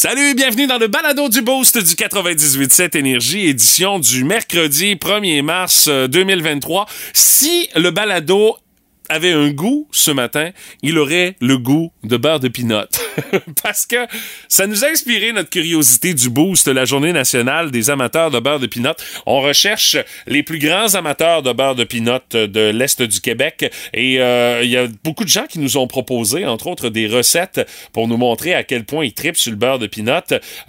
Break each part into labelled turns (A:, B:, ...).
A: Salut, bienvenue dans le balado du Boost du 98.7 Énergie, édition du mercredi 1er mars 2023. Euh, si le balado avait un goût ce matin, il aurait le goût de beurre de pinot. Parce que ça nous a inspiré notre curiosité du boost, la journée nationale des amateurs de beurre de pinot. On recherche les plus grands amateurs de beurre de pinot de l'Est du Québec et euh, il y a beaucoup de gens qui nous ont proposé, entre autres, des recettes pour nous montrer à quel point ils tripent sur le beurre de pinot.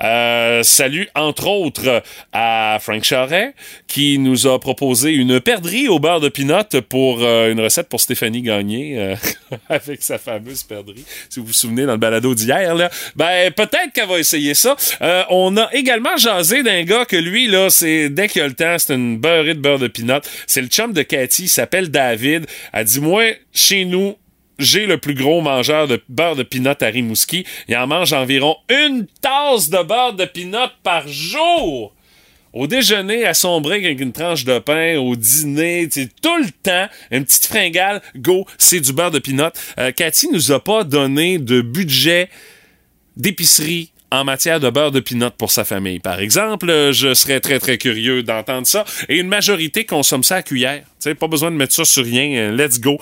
A: Euh, salut, entre autres, à Frank Charret qui nous a proposé une perdrix au beurre de pinot pour euh, une recette pour Stéphanie Gagné euh, avec sa fameuse perdrix. Si vous vous souvenez dans le balado d'hier, là, ben peut-être qu'elle va essayer ça. Euh, on a également jasé d'un gars que lui, là, c'est dès qu'il a le temps, c'est une beurrée de beurre de pinot. C'est le chum de Cathy, il s'appelle David. Elle dit Moi, chez nous, j'ai le plus gros mangeur de beurre de pinot à Rimouski. Il en mange environ une tasse de beurre de pinot par jour. Au déjeuner, à son brick avec une tranche de pain, au dîner, tout le temps, une petite fringale, go, c'est du beurre de pinot. Euh, Cathy nous a pas donné de budget d'épicerie en matière de beurre de pinot pour sa famille. Par exemple, euh, je serais très très curieux d'entendre ça. Et une majorité consomme ça à cuillère. sais, pas besoin de mettre ça sur rien. Euh, let's go.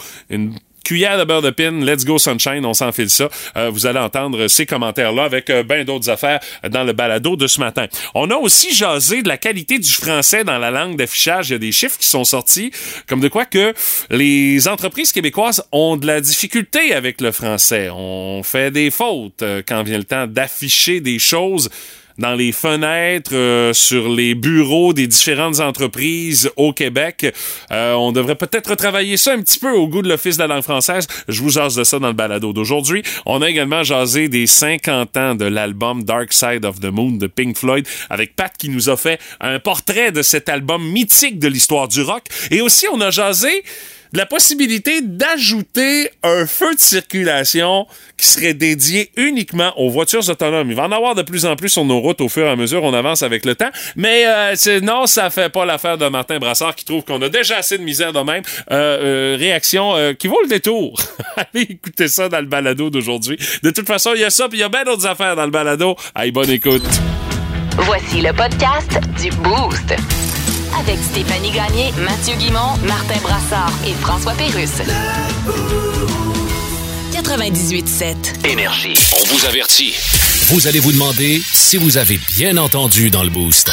A: Cuillère de beurre de pin, let's go sunshine, on s'enfile ça. Euh, vous allez entendre ces commentaires-là avec euh, bien d'autres affaires dans le balado de ce matin. On a aussi jasé de la qualité du français dans la langue d'affichage. Il y a des chiffres qui sont sortis, comme de quoi que les entreprises québécoises ont de la difficulté avec le français. On fait des fautes euh, quand vient le temps d'afficher des choses dans les fenêtres, euh, sur les bureaux des différentes entreprises au Québec. Euh, on devrait peut-être retravailler ça un petit peu au goût de l'Office de la langue française. Je vous jase de ça dans le balado d'aujourd'hui. On a également jasé des 50 ans de l'album Dark Side of the Moon de Pink Floyd avec Pat qui nous a fait un portrait de cet album mythique de l'histoire du rock. Et aussi, on a jasé la possibilité d'ajouter un feu de circulation qui serait dédié uniquement aux voitures autonomes. Il va en avoir de plus en plus sur nos routes au fur et à mesure on avance avec le temps. Mais euh, non, ça fait pas l'affaire de Martin Brassard qui trouve qu'on a déjà assez de misère de même. Euh, euh, réaction qui vaut le détour. Allez écoutez ça dans le balado d'aujourd'hui. De toute façon, il y a ça, puis il y a bien d'autres affaires dans le balado. Allez, bonne écoute.
B: Voici le podcast du Boost avec Stéphanie Gagné, Mathieu Guimont, Martin Brassard et François Pérusse. 98.7
C: Énergie. On vous avertit. Vous allez vous demander si vous avez bien entendu dans le boost.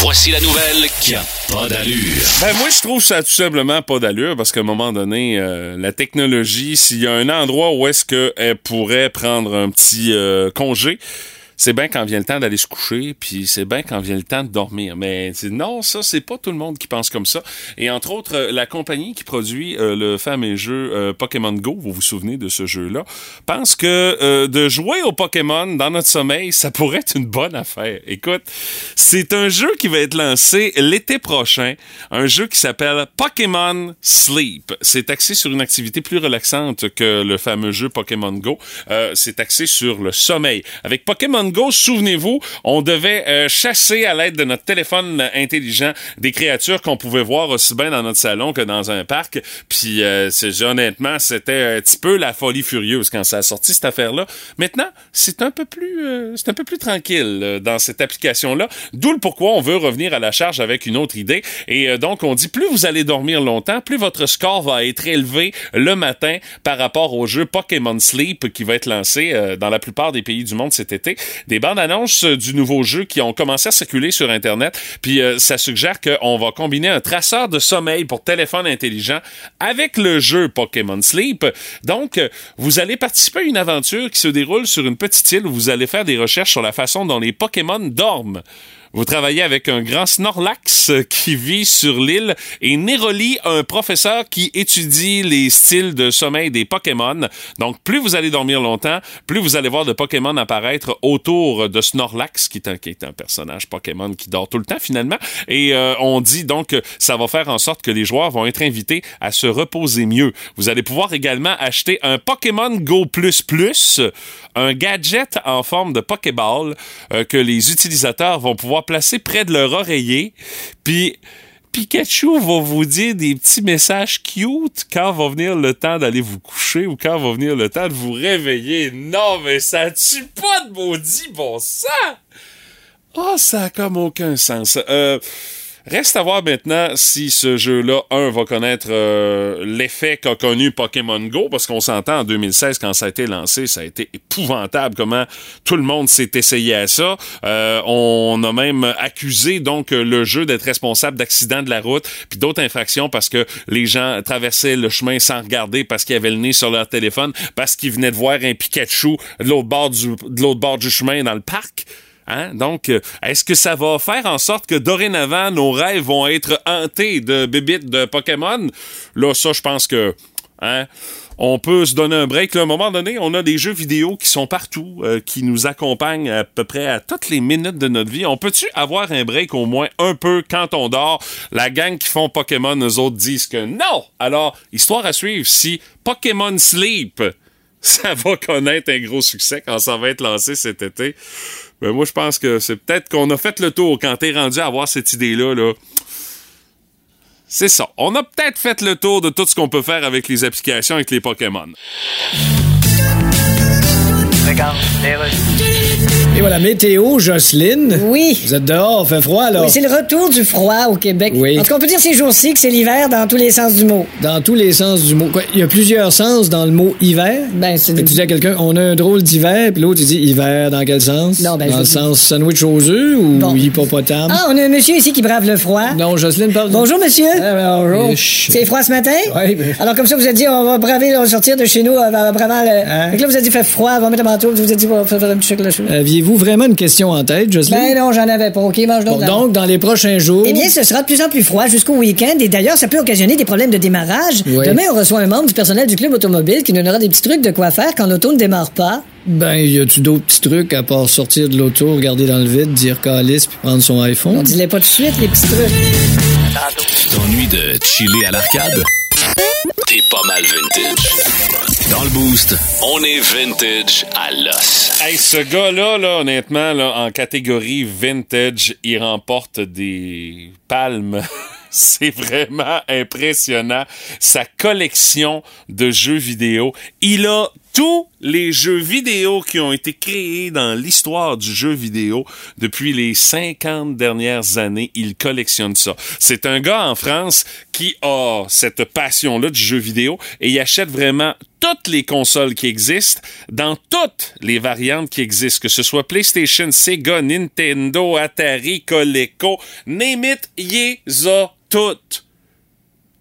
C: Voici la nouvelle qui a pas d'allure.
A: Ben moi je trouve ça tout simplement pas d'allure parce qu'à un moment donné euh, la technologie s'il y a un endroit où est-ce qu'elle pourrait prendre un petit euh, congé c'est bien quand vient le temps d'aller se coucher, puis c'est bien quand vient le temps de dormir. Mais non, ça, c'est pas tout le monde qui pense comme ça. Et entre autres, euh, la compagnie qui produit euh, le fameux jeu euh, Pokémon Go, vous vous souvenez de ce jeu-là, pense que de jouer au Pokémon dans notre sommeil, ça pourrait être une bonne affaire. Écoute, c'est un jeu qui va être lancé l'été prochain, un jeu qui s'appelle Pokémon Sleep. C'est axé sur une activité plus relaxante que le fameux jeu Pokémon Go. c'est axé sur le sommeil. Avec Pokémon Souvenez-vous, on devait euh, chasser à l'aide de notre téléphone intelligent des créatures qu'on pouvait voir aussi bien dans notre salon que dans un parc. Puis euh, honnêtement, c'était un petit peu la folie furieuse quand ça a sorti cette affaire-là. Maintenant, c'est un peu plus euh, c'est un peu plus tranquille euh, dans cette application-là. D'où le pourquoi on veut revenir à la charge avec une autre idée. Et donc on dit plus vous allez dormir longtemps, plus votre score va être élevé le matin par rapport au jeu Pokémon Sleep qui va être lancé dans la plupart des pays du monde cet été des bandes annonces euh, du nouveau jeu qui ont commencé à circuler sur Internet. Puis euh, ça suggère qu'on va combiner un traceur de sommeil pour téléphone intelligent avec le jeu Pokémon Sleep. Donc, euh, vous allez participer à une aventure qui se déroule sur une petite île où vous allez faire des recherches sur la façon dont les Pokémon dorment. Vous travaillez avec un grand Snorlax qui vit sur l'île et Neroli, un professeur qui étudie les styles de sommeil des Pokémon. Donc, plus vous allez dormir longtemps, plus vous allez voir de Pokémon apparaître autour de Snorlax, qui est un, personnage Pokémon qui dort tout le temps finalement. Et euh, on dit donc que ça va faire en sorte que les joueurs vont être invités à se reposer mieux. Vous allez pouvoir également acheter un Pokémon Go un gadget en forme de Pokéball euh, que les utilisateurs vont pouvoir placer près de leur oreiller. Puis Pikachu va vous dire des petits messages cute quand va venir le temps d'aller vous coucher ou quand va venir le temps de vous réveiller. Non, mais ça tue pas de maudit bon sang! Oh, ça a comme aucun sens. Euh, Reste à voir maintenant si ce jeu-là, un, va connaître euh, l'effet qu'a connu Pokémon Go, parce qu'on s'entend en 2016, quand ça a été lancé, ça a été épouvantable comment tout le monde s'est essayé à ça. Euh, on a même accusé donc le jeu d'être responsable d'accidents de la route, puis d'autres infractions parce que les gens traversaient le chemin sans regarder parce qu'ils avaient le nez sur leur téléphone, parce qu'ils venaient de voir un Pikachu de l'autre bord de l'autre bord du chemin dans le parc. Hein? Donc, euh, est-ce que ça va faire en sorte que dorénavant, nos rêves vont être hantés de bébites de Pokémon? Là, ça, je pense que... Hein? on peut se donner un break. À un moment donné, on a des jeux vidéo qui sont partout, euh, qui nous accompagnent à peu près à toutes les minutes de notre vie. On peut-tu avoir un break au moins un peu quand on dort? La gang qui font Pokémon, eux autres disent que non! Alors, histoire à suivre, si Pokémon Sleep, ça va connaître un gros succès quand ça va être lancé cet été. Ben moi, je pense que c'est peut-être qu'on a fait le tour quand t'es rendu à avoir cette idée-là. Là. C'est ça. On a peut-être fait le tour de tout ce qu'on peut faire avec les applications, avec les Pokémon.
D: Regarde,
E: et voilà, météo, Jocelyne.
F: Oui.
E: Vous êtes dehors, fait froid, là.
F: Oui, c'est le retour du froid au Québec.
E: Oui.
F: En tout cas, on peut dire ces jours-ci que c'est l'hiver dans tous les sens du mot.
E: Dans tous les sens du mot. Quoi, il y a plusieurs sens dans le mot hiver.
F: Ben, c'est...
E: Tu dis à quelqu'un, on a un drôle d'hiver, puis l'autre, tu dis hiver dans quel sens?
F: Non, ben,
E: Dans le
F: dis-
E: sens sandwich aux œufs ou
F: Bon.
E: hippopotame?
F: Ah, on a un monsieur ici qui brave le froid.
E: Non, Jocelyne parle.
F: Bonjour, monsieur.
E: Ah, bonjour.
F: Ish. C'est froid ce matin?
E: Oui, ben-
F: Alors, comme ça, vous avez dit, on va braver, on va sortir de chez nous, euh, vraiment le...
E: Hein?
F: Là, vous avez dit, fait froid, on va mettre un manteau, vous avez dit, on va faire un petit chocolat.
E: Aviez-vous vraiment une question en tête, Jocelyne?
F: Ben non, j'en avais pas. OK, mange donc.
E: Bon, donc, dans les prochains jours.
F: Eh bien, ce sera de plus en plus froid jusqu'au week-end et d'ailleurs, ça peut occasionner des problèmes de démarrage.
E: Oui.
F: Demain, on reçoit un membre du personnel du club automobile qui nous donnera des petits trucs de quoi faire quand l'auto ne démarre pas.
E: Ben, y a-tu d'autres petits trucs à part sortir de l'auto, regarder dans le vide, dire calice puis prendre son
F: On
E: iPhone?
F: dis-les pas tout de suite, les petits trucs.
C: Tu t'ennuies de chiller à l'arcade? T'es pas mal vintage. Dans le boost, on est vintage à l'os.
A: Hey, ce gars-là, là, honnêtement, là, en catégorie vintage, il remporte des palmes. C'est vraiment impressionnant. Sa collection de jeux vidéo. Il a tous les jeux vidéo qui ont été créés dans l'histoire du jeu vidéo depuis les 50 dernières années. Il collectionne ça. C'est un gars en France qui a cette passion-là du jeu vidéo et il achète vraiment toutes les consoles qui existent dans toutes les variantes qui existent, que ce soit PlayStation, Sega, Nintendo, Atari, Coleco, name it, y a toutes.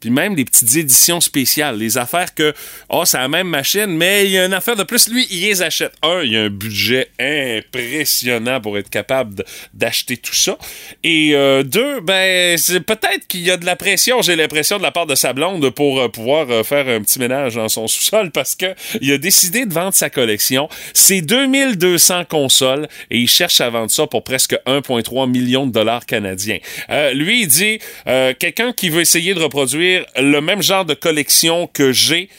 A: Puis même les petites éditions spéciales, les affaires que, oh, c'est la même machine, mais il y a une affaire de plus, lui, il les achète. Un, il y a un budget impressionnant pour être capable d'acheter tout ça. Et euh, deux, ben, peut-être qu'il y a de la pression, j'ai l'impression, de la part de sa blonde pour euh, pouvoir euh, faire un petit ménage dans son sous-sol parce que il a décidé de vendre sa collection. C'est 2200 consoles et il cherche à vendre ça pour presque 1,3 million de dollars canadiens. Lui, il dit, quelqu'un qui veut essayer de reproduire le même genre de collection que j'ai,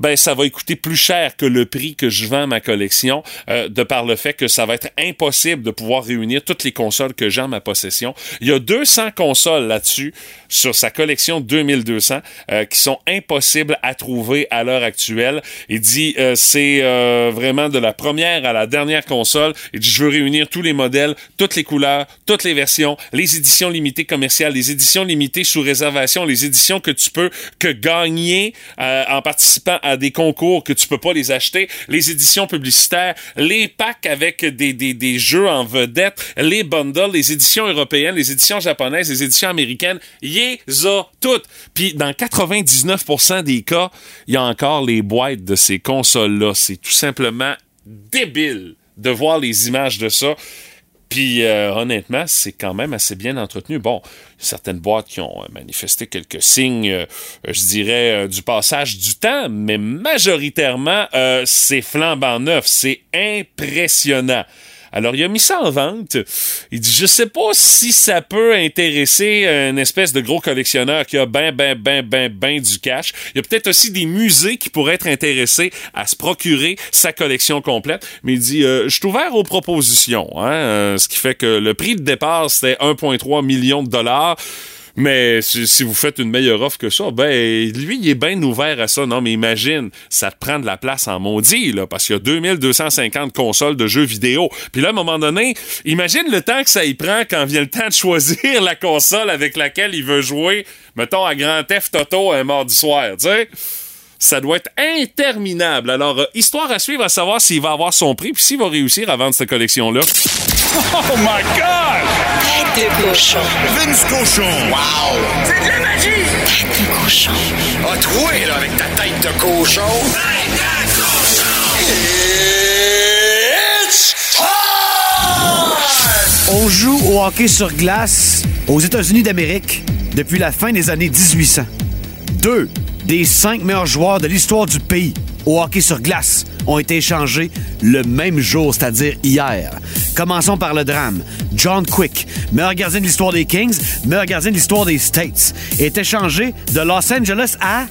A: ben ça va coûter plus cher que le prix que je vends ma collection, euh, de par le fait que ça va être impossible de pouvoir réunir toutes les consoles que j'ai en ma possession. Il y a 200 consoles là-dessus sur sa collection 2200 euh, qui sont impossibles à trouver à l'heure actuelle. Il dit euh, c'est euh, vraiment de la première à la dernière console. Il dit je veux réunir tous les modèles, toutes les couleurs, toutes les versions, les éditions limitées commerciales, les éditions limitées sous réservation, les éditions que tu peux que gagner euh, en participant à des concours que tu peux pas les acheter, les éditions publicitaires, les packs avec des, des, des jeux en vedette, les bundles, les éditions européennes, les éditions japonaises, les éditions américaines, y a toutes. Puis dans 99% des cas, il y a encore les boîtes de ces consoles-là. C'est tout simplement débile de voir les images de ça. Puis euh, honnêtement, c'est quand même assez bien entretenu. Bon, certaines boîtes qui ont euh, manifesté quelques signes, euh, je dirais, du passage du temps, mais majoritairement, c'est flambant neuf. C'est impressionnant. Alors, il a mis ça en vente. Il dit, je sais pas si ça peut intéresser une espèce de gros collectionneur qui a ben, ben, ben, ben, ben du cash. Il y a peut-être aussi des musées qui pourraient être intéressés à se procurer sa collection complète. Mais il dit, euh, je suis ouvert aux propositions. Hein, euh, ce qui fait que le prix de départ, c'était 1,3 million de dollars. Mais si, vous faites une meilleure offre que ça, ben, lui, il est bien ouvert à ça. Non, mais imagine, ça te prend de la place en maudit, là, parce qu'il y a 2250 consoles de jeux vidéo. Puis là, à un moment donné, imagine le temps que ça y prend quand vient le temps de choisir la console avec laquelle il veut jouer, mettons, à Grand Theft Auto un mardi soir, tu sais ça doit être interminable. Alors, euh, histoire à suivre à savoir s'il va avoir son prix puis s'il va réussir à vendre cette collection-là.
D: Oh my God!
B: Tête de cochon.
D: Vince Cochon! Wow!
B: C'est de la magie! Tête de cochon.
D: A troué, là, avec ta tête de cochon! Tête de cochon! It's time!
G: On joue au hockey sur glace aux États-Unis d'Amérique depuis la fin des années 1800. Deux des cinq meilleurs joueurs de l'histoire du pays au hockey sur glace ont été échangés le même jour, c'est-à-dire hier. Commençons par le drame. John Quick, meilleur gardien de l'histoire des Kings, meilleur gardien de l'histoire des States, est échangé de Los Angeles à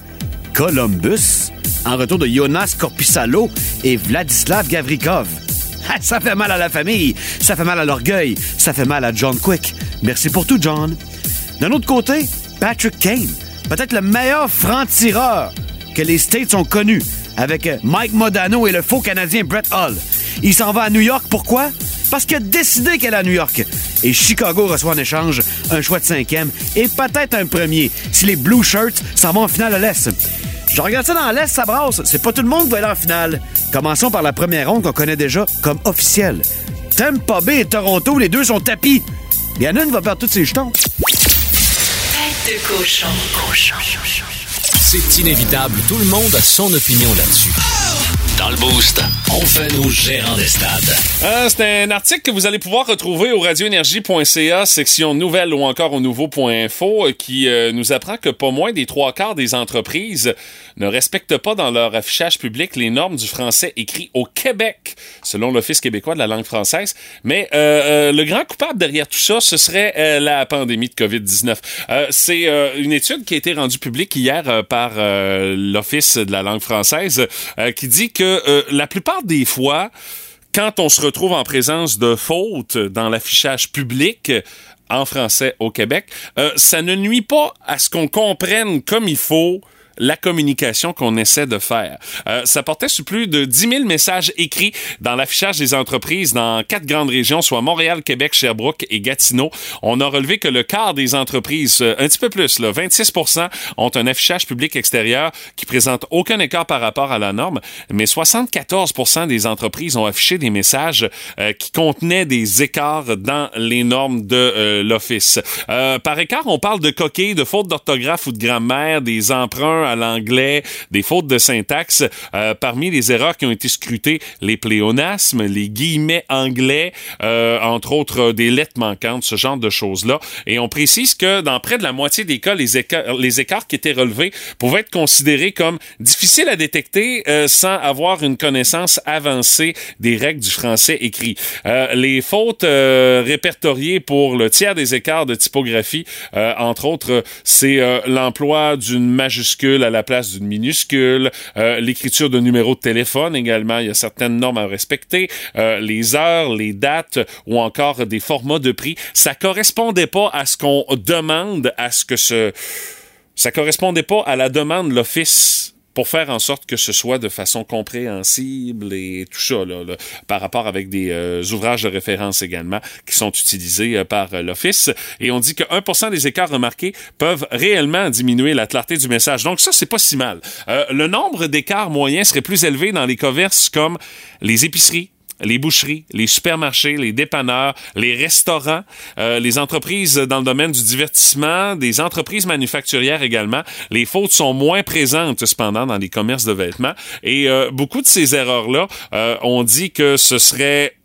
G: Columbus en retour de Jonas Korpisalo et Vladislav Gavrikov. Ça fait mal à la famille, ça fait mal à l'orgueil, ça fait mal à John Quick. Merci pour tout, John. D'un autre côté, Patrick Kane, peut-être le meilleur franc-tireur que les States ont connu, avec Mike Modano et le faux Canadien Brett Hull. Il s'en va à New York, pourquoi? Parce qu'il a décidé qu'elle est à New York. Et Chicago reçoit en échange un choix de cinquième et peut-être un premier si les Blue Shirts s'en vont en finale à l'Est. Je regarde ça dans l'Est, ça brasse. C'est pas tout le monde qui va aller en finale. Commençons par la première ronde qu'on connaît déjà comme officielle. Tampa Bay et Toronto, les deux sont tapis. Il y en a une qui va perdre tous ses jetons.
B: Tête de cochon. Cochon.
C: C'est inévitable, tout le monde a son opinion là-dessus. Dans le Boost, on fait nos gérants des stades.
A: Euh, c'est un article que vous allez pouvoir retrouver au radioénergie.ca, section nouvelles ou encore au nouveau.info, euh, qui euh, nous apprend que pas moins des trois quarts des entreprises ne respectent pas dans leur affichage public les normes du français écrit au Québec, selon l'Office québécois de la langue française. Mais le grand coupable derrière tout ça, ce serait la pandémie de COVID-19. Euh, c'est une étude qui a été rendue publique hier par l'Office de la langue française qui dit que euh, la plupart des fois, quand on se retrouve en présence de fautes dans l'affichage public en français au Québec, euh, ça ne nuit pas à ce qu'on comprenne comme il faut la communication qu'on essaie de faire. Euh, ça portait sur plus de 10 000 messages écrits dans l'affichage des entreprises dans quatre grandes régions, soit Montréal, Québec, Sherbrooke et Gatineau. On a relevé que le quart des entreprises, euh, un petit peu plus, là, 26% ont un affichage public extérieur qui présente aucun écart par rapport à la norme, mais 74% des entreprises ont affiché des messages euh, qui contenaient des écarts dans les normes de l'Office. Par écart, on parle de coquilles, de fautes d'orthographe ou de grammaire, des emprunts à l'anglais, des fautes de syntaxe. Euh, parmi les erreurs qui ont été scrutées, les pléonasmes, les guillemets anglais, euh, entre autres euh, des lettres manquantes, ce genre de choses-là. Et on précise que dans près de la moitié des cas, les écarts, les écarts qui étaient relevés pouvaient être considérés comme difficiles à détecter euh, sans avoir une connaissance avancée des règles du français écrit. Euh, les fautes euh, répertoriées pour le tiers des écarts de typographie, entre autres, c'est l'emploi d'une majuscule à la place d'une minuscule, euh, l'écriture de numéros de téléphone également, il y a certaines normes à respecter, euh, les heures, les dates ou encore des formats de prix. Ça correspondait pas à ce qu'on demande, à ce que ce... Ça correspondait pas à la demande de l'Office pour faire en sorte que ce soit de façon compréhensible et tout ça, là, par rapport avec des euh, ouvrages de référence également qui sont utilisés euh, par euh, l'Office. Et on dit que 1% des écarts remarqués peuvent réellement diminuer la clarté du message. Donc ça, c'est pas si mal. Le nombre d'écarts moyens serait plus élevé dans les commerces comme les épiceries, les boucheries, les supermarchés, les dépanneurs, les restaurants, euh, les entreprises dans le domaine du divertissement, des entreprises manufacturières également. Les fautes sont moins présentes cependant dans les commerces de vêtements. Et euh, beaucoup de ces erreurs-là, euh, on dit que ce serait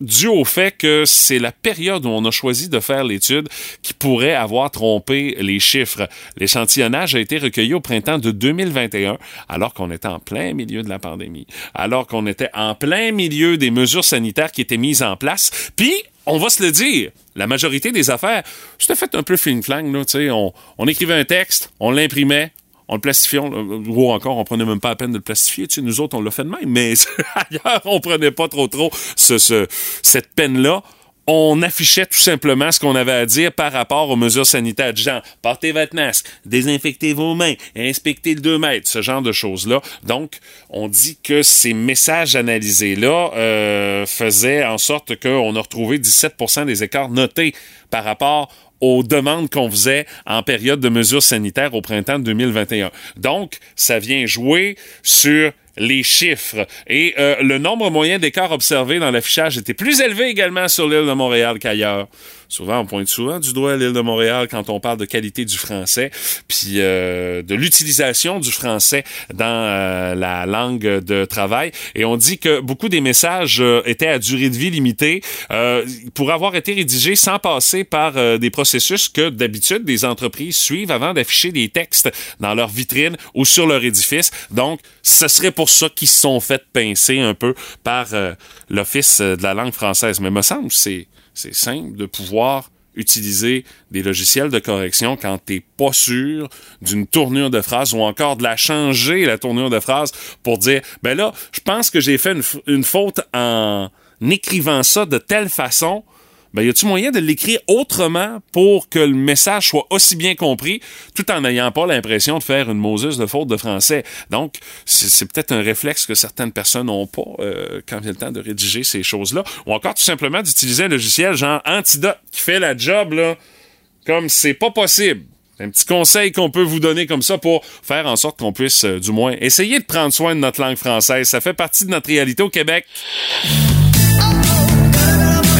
A: dû au fait que c'est la période où on a choisi de faire l'étude qui pourrait avoir trompé les chiffres. L'échantillonnage a été recueilli au printemps de 2021, alors qu'on était en plein milieu de la pandémie, alors qu'on était en plein milieu des mesures sanitaires qui étaient mises en place. Puis, on va se le dire, la majorité des affaires, c'était fait un peu fling-flang, là, tu sais, on, on écrivait un texte, on l'imprimait, on le plastifiait, on- ou encore, on prenait même pas la peine de le plastifier. Tu sais, nous autres, on l'a fait de même, mais ailleurs, on prenait pas trop trop ce, ce- cette peine-là. On affichait tout simplement ce qu'on avait à dire par rapport aux mesures sanitaires. Genre, portez votre masque, désinfectez vos mains, inspectez le 2 mètres, ce genre de choses-là. Donc, on dit que ces messages analysés-là euh, faisaient en sorte qu'on a retrouvé 17% des écarts notés par rapport aux demandes qu'on faisait en période de mesures sanitaires au printemps de 2021. Donc, ça vient jouer sur les chiffres. Et euh, le nombre moyen d'écarts observés dans l'affichage était plus élevé également sur l'île de Montréal qu'ailleurs. Souvent, on pointe souvent du doigt à l'île de Montréal quand on parle de qualité du français, puis euh, de l'utilisation du français dans euh, la langue de travail. Et on dit que beaucoup des messages euh, étaient à durée de vie limitée pour avoir été rédigés sans passer par des processus que d'habitude des entreprises suivent avant d'afficher des textes dans leur vitrine ou sur leur édifice. Donc, ce serait pour ça qu'ils se sont fait pincer un peu par l'Office de la langue française. Mais me semble c'est c'est simple de pouvoir utiliser des logiciels de correction quand t'es pas sûr d'une tournure de phrase ou encore de la changer, la tournure de phrase, pour dire, ben là, je pense que j'ai fait une, une faute en écrivant ça de telle façon ben, y a-tu moyen de l'écrire autrement pour que le message soit aussi bien compris, tout en n'ayant pas l'impression de faire une Moses de faute de français? Donc, c'est peut-être un réflexe que certaines personnes n'ont pas euh, quand vient le temps de rédiger ces choses-là, ou encore tout simplement d'utiliser un logiciel genre Antidote qui fait la job, là, comme c'est pas possible. Un petit conseil qu'on peut vous donner comme ça pour faire en sorte qu'on puisse, euh, du moins, essayer de prendre soin de notre langue française. Ça fait partie de notre réalité au Québec.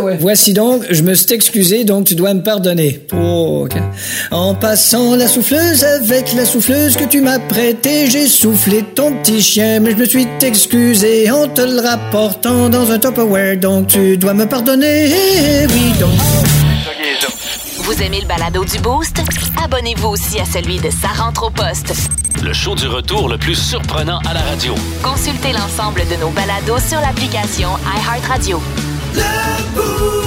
E: ouais.
F: Voici donc, je me suis excusé, donc tu dois me pardonner. Oh, ok. En passant la souffleuse avec la souffleuse que tu m'as prêtée, j'ai soufflé ton petit chien, mais je me suis excusé en te le rapportant dans un Tupperware, donc tu dois me pardonner. Oui, donc.
B: Vous aimez le balado du Boost? Abonnez-vous aussi à celui de Sa rentre au poste.
C: Le show du retour le plus surprenant à la radio.
B: Consultez l'ensemble de nos balados sur l'application iHeartRadio. Lamborghini.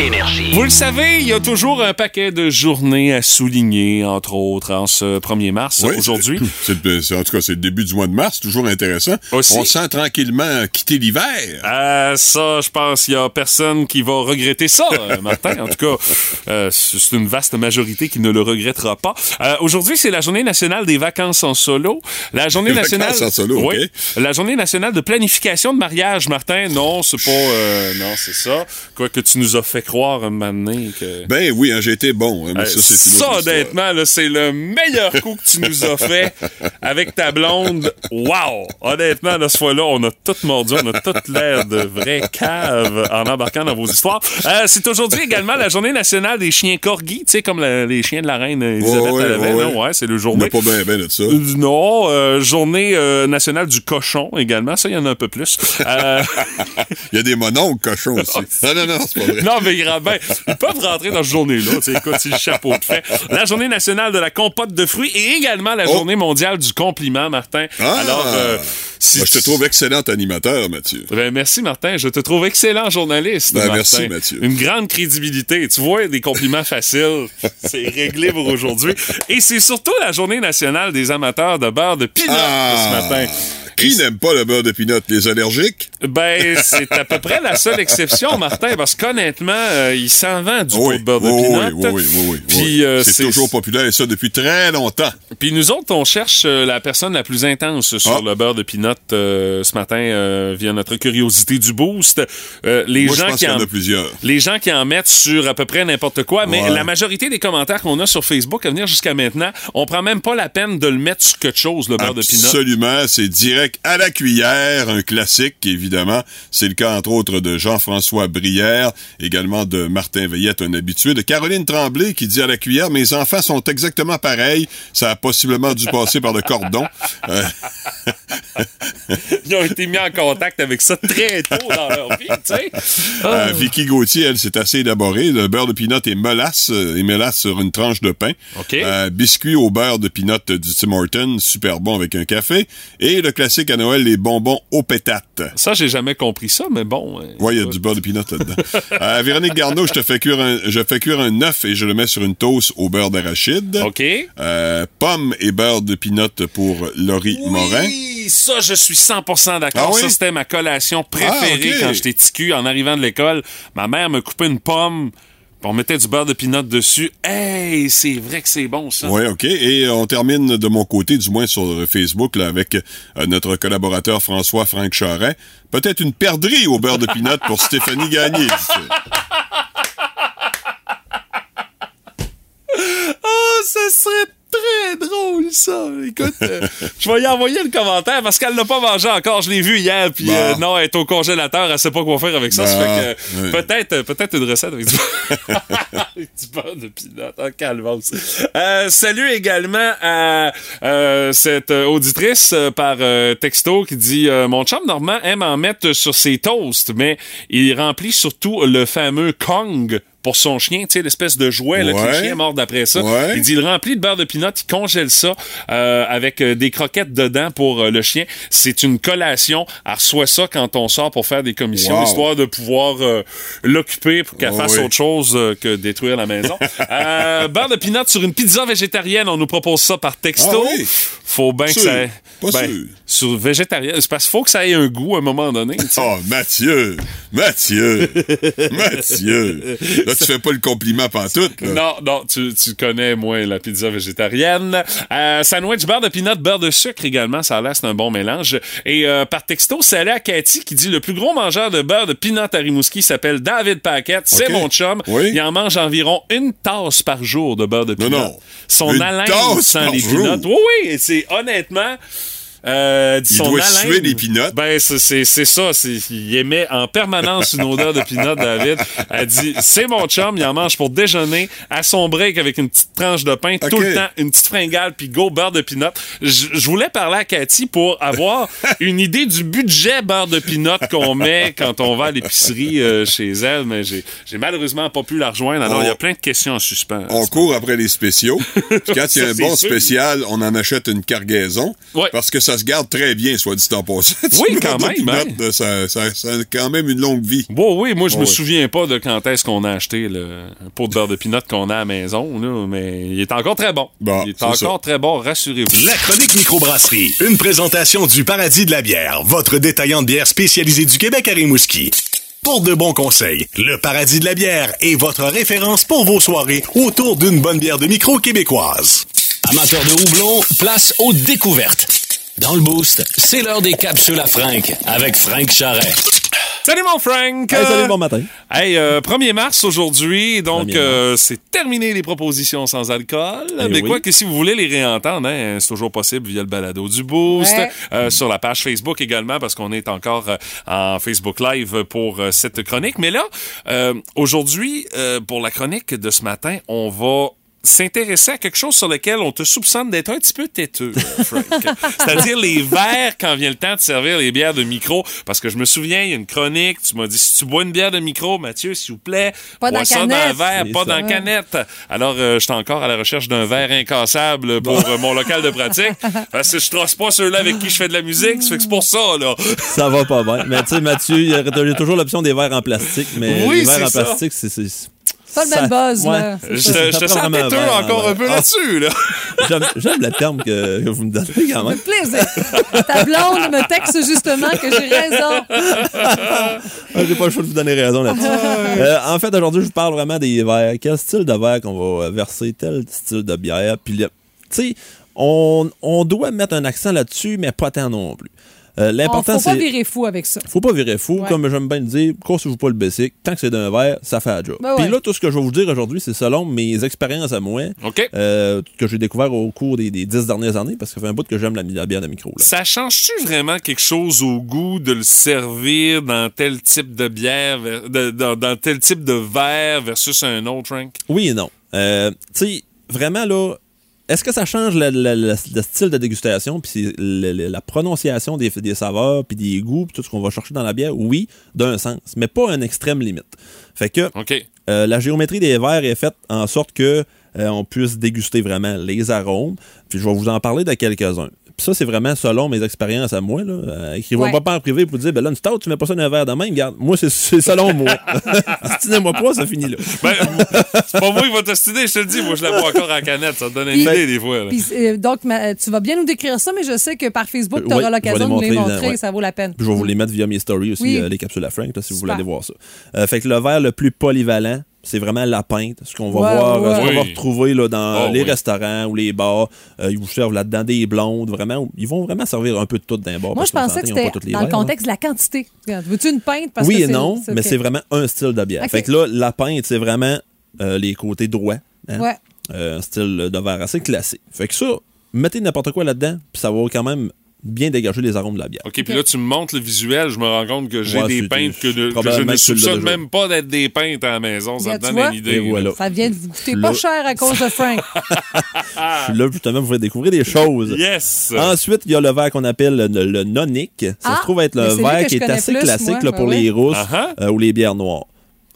C: Énergie.
A: Vous le savez, il y a toujours un paquet de journées à souligner, entre autres, en ce 1er mars,
H: Oui,
A: aujourd'hui.
H: c'est- c'est- c'est- En tout cas, c'est le début du mois de mars, toujours intéressant.
A: Aussi.
H: On sent tranquillement quitter l'hiver.
A: Euh, ça, je pense qu'il y a personne qui va regretter ça, euh, Martin. En tout cas, euh, c'est une vaste majorité qui ne le regrettera pas. Euh, Aujourd'hui, c'est la journée nationale des vacances en solo. La journée
H: Les
A: nationale...
H: vacances en solo,
A: Oui.
H: OK.
A: La journée nationale de planification de mariage, Martin. Non, c'est pas... euh, non, c'est ça. Quoi que tu nous as fait croire un moment donné que...
H: Ben oui, hein, j'ai été bon. hein, mais
A: Euh,
H: ça, c'est
A: ça, honnêtement, c'est le meilleur coup que tu nous as fait avec ta blonde. Wow! Honnêtement, là, ce fois-là, on a tout mordu, on a tout l'air de vrai cave en embarquant dans vos histoires. Euh, c'est aujourd'hui également la journée nationale des chiens corgis, tu sais, comme la- les chiens de la reine Elisabeth
H: ouais,
A: à la
H: ouais, ouais.
A: c'est le
H: On
A: journée.
H: n'a pas bien ben de ça.
A: Euh, Non, euh, journée nationale du cochon également. Ça, il y en a un peu plus.
H: Il y a des mononcles cochons aussi. Non, non, non, c'est pas vrai.
A: non, mais ils peuvent rentrer dans cette journée-là. Écoute, c'est le chapeau de fait. La journée nationale de la compote de fruits et également la
H: Oh.
A: journée mondiale du compliment, Martin.
H: Ah!
A: Alors, euh, si
H: Moi, je te
A: tu-
H: trouve excellent animateur, Mathieu.
A: Ben, merci, Martin. Je te trouve excellent journaliste.
H: Ben,
A: Martin.
H: merci, Mathieu.
A: Une grande crédibilité. Tu vois, des compliments faciles. C'est réglé pour aujourd'hui. Et c'est surtout la journée nationale des amateurs de beurre de pinot ce matin.
H: Qui n'aime pas le beurre de pinot? Les allergiques?
A: Ben, c'est à peu près la seule exception, Martin, parce qu'honnêtement, euh, il s'en vend du
H: Oui,
A: beurre de
H: oui,
A: pinot.
H: oui, oui, oui, oui,
A: euh,
H: c'est toujours populaire, et ça, depuis très longtemps.
A: Puis nous autres, on cherche euh, la personne la plus intense sur
H: Ah.
A: le beurre de pinot euh, ce matin euh, via notre curiosité du boost. Les
H: Moi, je
A: gens
H: pense
A: qui
H: en
A: en
H: a plusieurs.
A: les gens qui en mettent sur à peu près n'importe quoi, mais
H: Ouais.
A: la majorité des commentaires qu'on a sur Facebook à venir jusqu'à maintenant, on prend même pas la peine de le mettre sur quelque chose le beurre de pinot.
H: Absolument, c'est direct à la cuillère, un classique, évidemment. C'est le cas, entre autres, de Jean-François Brière, également de Martin Veillette, un habitué, de Caroline Tremblay, qui dit à la cuillère, mes enfants sont exactement pareils, ça a possiblement dû passer par le cordon. Euh,
A: Ils ont été mis en contact avec ça très tôt dans leur vie, tu sais.
H: Euh, Vicky Gauthier, elle, c'est assez élaboré. Le beurre de pinot et molasse, euh, et mélasse sur une tranche de pain.
A: OK.
H: Euh, biscuits au beurre de pinot du Tim Horton, super bon avec un café. Et le classique à Noël, les bonbons aux pétates.
A: Ça, j'ai jamais compris ça, mais bon. euh,
H: Ouais, il y a du beurre de pinot là-dedans. Euh, Véronique Garneau, je te fais cuire un, je fais cuire un œuf et je le mets sur une toast au beurre d'arachide.
A: OK.
H: Euh, pommes et beurre de pinot pour Laurie Morin.
A: Oui, ça, je suis 100% d'accord.
H: Ah oui?
A: Ça, c'était ma collation préférée
H: Ah, ok.
A: quand j'étais ticu en arrivant de l'école. Ma mère me coupait une pomme, on mettait du beurre de pinot dessus. Hey, c'est vrai que c'est bon, ça.
H: Oui, OK. Et on termine de mon côté, du moins sur Facebook, là, avec euh, notre collaborateur François Franck Charret. Peut-être une perdrix au beurre de pinot pour Stéphanie Gagné.
A: Oh, ça serait très drôle, ça. Écoute, euh, je vais y envoyer le commentaire parce qu'elle l'a pas mangé encore. Je l'ai vu hier, puis
H: Bon.
A: euh, non, elle est au congélateur. Elle sait pas quoi faire avec ça. fait que,
H: oui.
A: peut-être, peut-être une recette avec du, du beurre de pinot. Oh, calvasse. Euh, salut également à euh, cette euh, auditrice euh, par euh, texto qui dit euh, Mon chum Normand aime en mettre sur ses toasts, mais il remplit surtout le fameux Kong pour son chien, tu sais, l'espèce de jouet là, que le chien mord après ça.
H: Ouais.
A: Il dit il remplit de beurre de pinot, il congèle ça euh, avec euh, des croquettes dedans pour euh, le chien. C'est une collation. Elle reçoit ça quand on sort pour faire des commissions,
H: Wow.
A: histoire de pouvoir euh, l'occuper pour qu'elle
H: Oh
A: fasse
H: oui.
A: autre chose que détruire la maison. euh, beurre de pinot sur une pizza végétarienne, on nous propose ça par texto.
H: Ah oui?
A: Faut bien que ça ait...
H: Pas
A: ben,
H: sûr.
A: Sur végétarienne, c'est parce qu'il faut que ça ait un goût à un moment donné.
H: Oh, Mathieu! Mathieu! Mathieu! Là, tu fais pas le compliment pantoute, là.
A: Non, non, tu, tu connais moins la pizza végétarienne. Euh, sandwich beurre de pinot, beurre de sucre également, ça a l'air c'est un bon mélange. Et euh, par texto, salut à Cathy qui dit le plus gros mangeur de beurre de pinot à Rimouski s'appelle David Paquette. C'est mon chum.
H: Oui.
A: Il en mange environ une tasse par jour de beurre de pinot.
H: non.
A: Son
H: Une
A: haleine
H: par
A: les pinottes. Oui, oui, c'est honnêtement. Euh,
H: Il
A: son
H: doit
A: haleine-
H: suer des pinottes.
A: Ben, c'est- ça. Il émet en permanence une odeur de pinot, David. Elle dit c'est mon chum, il en mange pour déjeuner, à son break avec une petite tranche de pain, tout le temps, une petite fringale, puis go beurre de pinot. Je voulais parler à Cathy pour avoir une idée du budget beurre de pinot qu'on met quand on va à l'épicerie euh, chez elle, mais j'ai malheureusement pas pu la rejoindre. Alors, il y a plein de questions en suspens.
H: On court après les spéciaux. Quand il y a un bon
A: sûr.
H: spécial, on en achète une cargaison.
A: Ouais.
H: Parce que ça se garde très bien, soit dit en passant.
A: Oui, quand même, hein.
H: Ça, ça- ça a quand même une longue vie.
A: Bon, oui, moi, je me
H: Ouais.
A: souviens pas de quand est-ce qu'on a acheté le pot de beurre de pinot qu'on a à la maison, là, mais il est encore très bon.
H: Bon,
A: il est encore
H: ça.
A: très bon, rassurez-vous.
I: La chronique microbrasserie. Une présentation du Paradis de la bière, votre détaillant de bière spécialisé du Québec à Rimouski. Pour de bons conseils, le Paradis de la bière est votre référence pour vos soirées autour d'une bonne bière de micro québécoise.
C: Amateurs de houblon, place aux découvertes. Dans le boost, c'est l'heure des capsules à Frank avec Frank Charret.
A: Salut mon Frank!
J: Hey, salut, bon matin.
A: Hey, euh, 1er mars aujourd'hui, donc
J: 1er
A: euh, c'est terminé les propositions sans alcool.
J: Eh
A: mais
J: oui.
A: quoi que si vous voulez les réentendre, hein, c'est toujours possible via le balado du Boost,
K: Ouais.
A: euh, sur la page Facebook également, parce qu'on est encore euh, en Facebook Live pour euh, cette chronique. Mais là, euh, aujourd'hui, euh, pour la chronique de ce matin, on va s'intéresser à quelque chose sur lequel on te soupçonne d'être un petit peu têteux, euh, Frank. C'est-à-dire les verres quand vient le temps de servir les bières de micro. Parce que je me souviens, il y a une chronique, tu m'as dit, si tu bois une bière de micro, Mathieu, s'il vous plaît,
K: Pas dans
A: bois ça dans un
K: canette.
A: verre, pas
J: ça.
A: dans la canette. Alors, euh, j'étais encore à la recherche d'un verre incassable pour euh, mon local de pratique. Parce que je trosse pas ceux-là avec qui je fais de la musique. Ça fait que c'est pour ça, là.
J: Ça va pas bien. Mais tu sais, Mathieu, il y a il y a toujours l'option des verres en plastique. Mais
A: Oui,
J: les verres
A: c'est
J: en
A: ça.
J: plastique, c'est. C'est-
K: Pas le même buzz,
J: ouais.
K: là.
A: Je
J: Ça
A: te, je te
J: prend
A: sens encore
J: ouais.
A: un peu
J: Ah,
A: là-dessus, là.
J: J'aime j'aime le terme que, que vous me donnez quand même.
K: Plaisir. Ta blonde me texte justement que j'ai raison.
J: Ah, J'ai pas le choix de vous donner raison là-dessus. Euh, en fait, aujourd'hui, je vous parle vraiment des verres. Quel style de verre qu'on va verser, tel style de bière? Puis, tu sais, on, on doit mettre un accent là-dessus, mais pas tant non plus. Euh, L'important,
K: faut pas
J: c'est.
K: virer fou avec ça.
J: Faut pas virer fou,
K: Ouais.
J: comme j'aime bien le dire, cassez-vous pas le basic. Tant que c'est d'un verre, ça fait la job.
K: Ben
J: Puis
K: ouais.
J: là, tout ce que je vais vous dire aujourd'hui, c'est selon mes expériences à moi,
A: OK.
J: euh, que j'ai découvert au cours des, des dix dernières années, parce que ça fait un bout que j'aime la, la bière de micro. Là.
A: Ça change-tu vraiment quelque chose au goût de le servir dans tel type de bière, ver- de- dans, dans tel type de verre versus un autre, Frank?
J: Oui et non. Euh, tu sais, vraiment, là, est-ce que ça change le, le- le- le style de dégustation, puis la prononciation des, des saveurs, puis des goûts, puis tout ce qu'on va chercher dans la bière? Oui, d'un sens, mais pas un extrême limite. Fait que euh, la géométrie des verres est faite en sorte que euh, on puisse déguster vraiment les arômes. Puis je vais vous en parler de quelques-uns. Puis ça, c'est vraiment selon mes expériences à moi. Là. Euh, écrivez-moi
K: Ouais.
J: pas en privé pour dire, ben là, une stout, tu mets pas ça dans un verre de même. Regarde, moi, c'est- c'est selon moi. Stinez-moi pas, ça finit là.
A: Ben, c'est pas moi qui va t'ostiner, je te le dis. Moi, je la bois encore en canette. Ça te donne une idée, des fois. là.
K: Euh, donc, ma- tu vas bien nous décrire ça, mais je sais que par Facebook,
J: Euh,
K: tu auras
J: ouais,
K: l'occasion de nous les montrer,
J: ouais.
K: ça vaut la peine.
J: Puis je vais vous les mettre via mes stories aussi,
K: Oui.
J: euh, les capsules à Frank, là, si vous voulez aller voir ça. Euh, fait que le verre le plus polyvalent, c'est vraiment la pinte, ce qu'on va
K: Ouais,
J: voir,
K: ouais,
J: ce qu'on va retrouver là, dans
A: Oh,
J: les
A: oui.
J: restaurants ou les bars. Euh, ils vous servent là-dedans des blondes, vraiment. Ils vont vraiment servir un peu de tout d'un bar.
K: Moi, je pensais que c'était dans le
J: verres, là.
K: contexte de la quantité. Veux-tu une pinte? Parce
J: oui
K: que
J: et
K: c'est-
J: non,
K: c'est
J: mais c'est vraiment un style de bière. Fait que là, la pinte, c'est vraiment euh, les côtés droits. hein.
K: Ouais.
J: Euh, un style de verre assez classique. Fait que ça, mettez n'importe quoi là-dedans, puis ça va quand même bien dégager les arômes de la bière.
A: OK, puis là, tu me montres le visuel, je me rends compte que j'ai
J: Ouais,
A: des peintes que, de- que je ne soupçonne même pas d'être des peintes à la maison. Ça donne
K: vois?
A: une idée.
J: Voilà.
K: Ça vient de vous coûter pas cher à cause de Frank.
J: Je suis là justement pour vous faire découvrir des choses.
A: Yes!
J: Ensuite, il y a le verre qu'on appelle le, le nonique. Ça
K: Ah,
J: se trouve être le verre qui est assez
K: plus,
J: classique
K: moi.
J: là,
K: Ben
J: pour
K: oui.
J: les rousses
A: Uh-huh.
J: euh, ou les bières noires.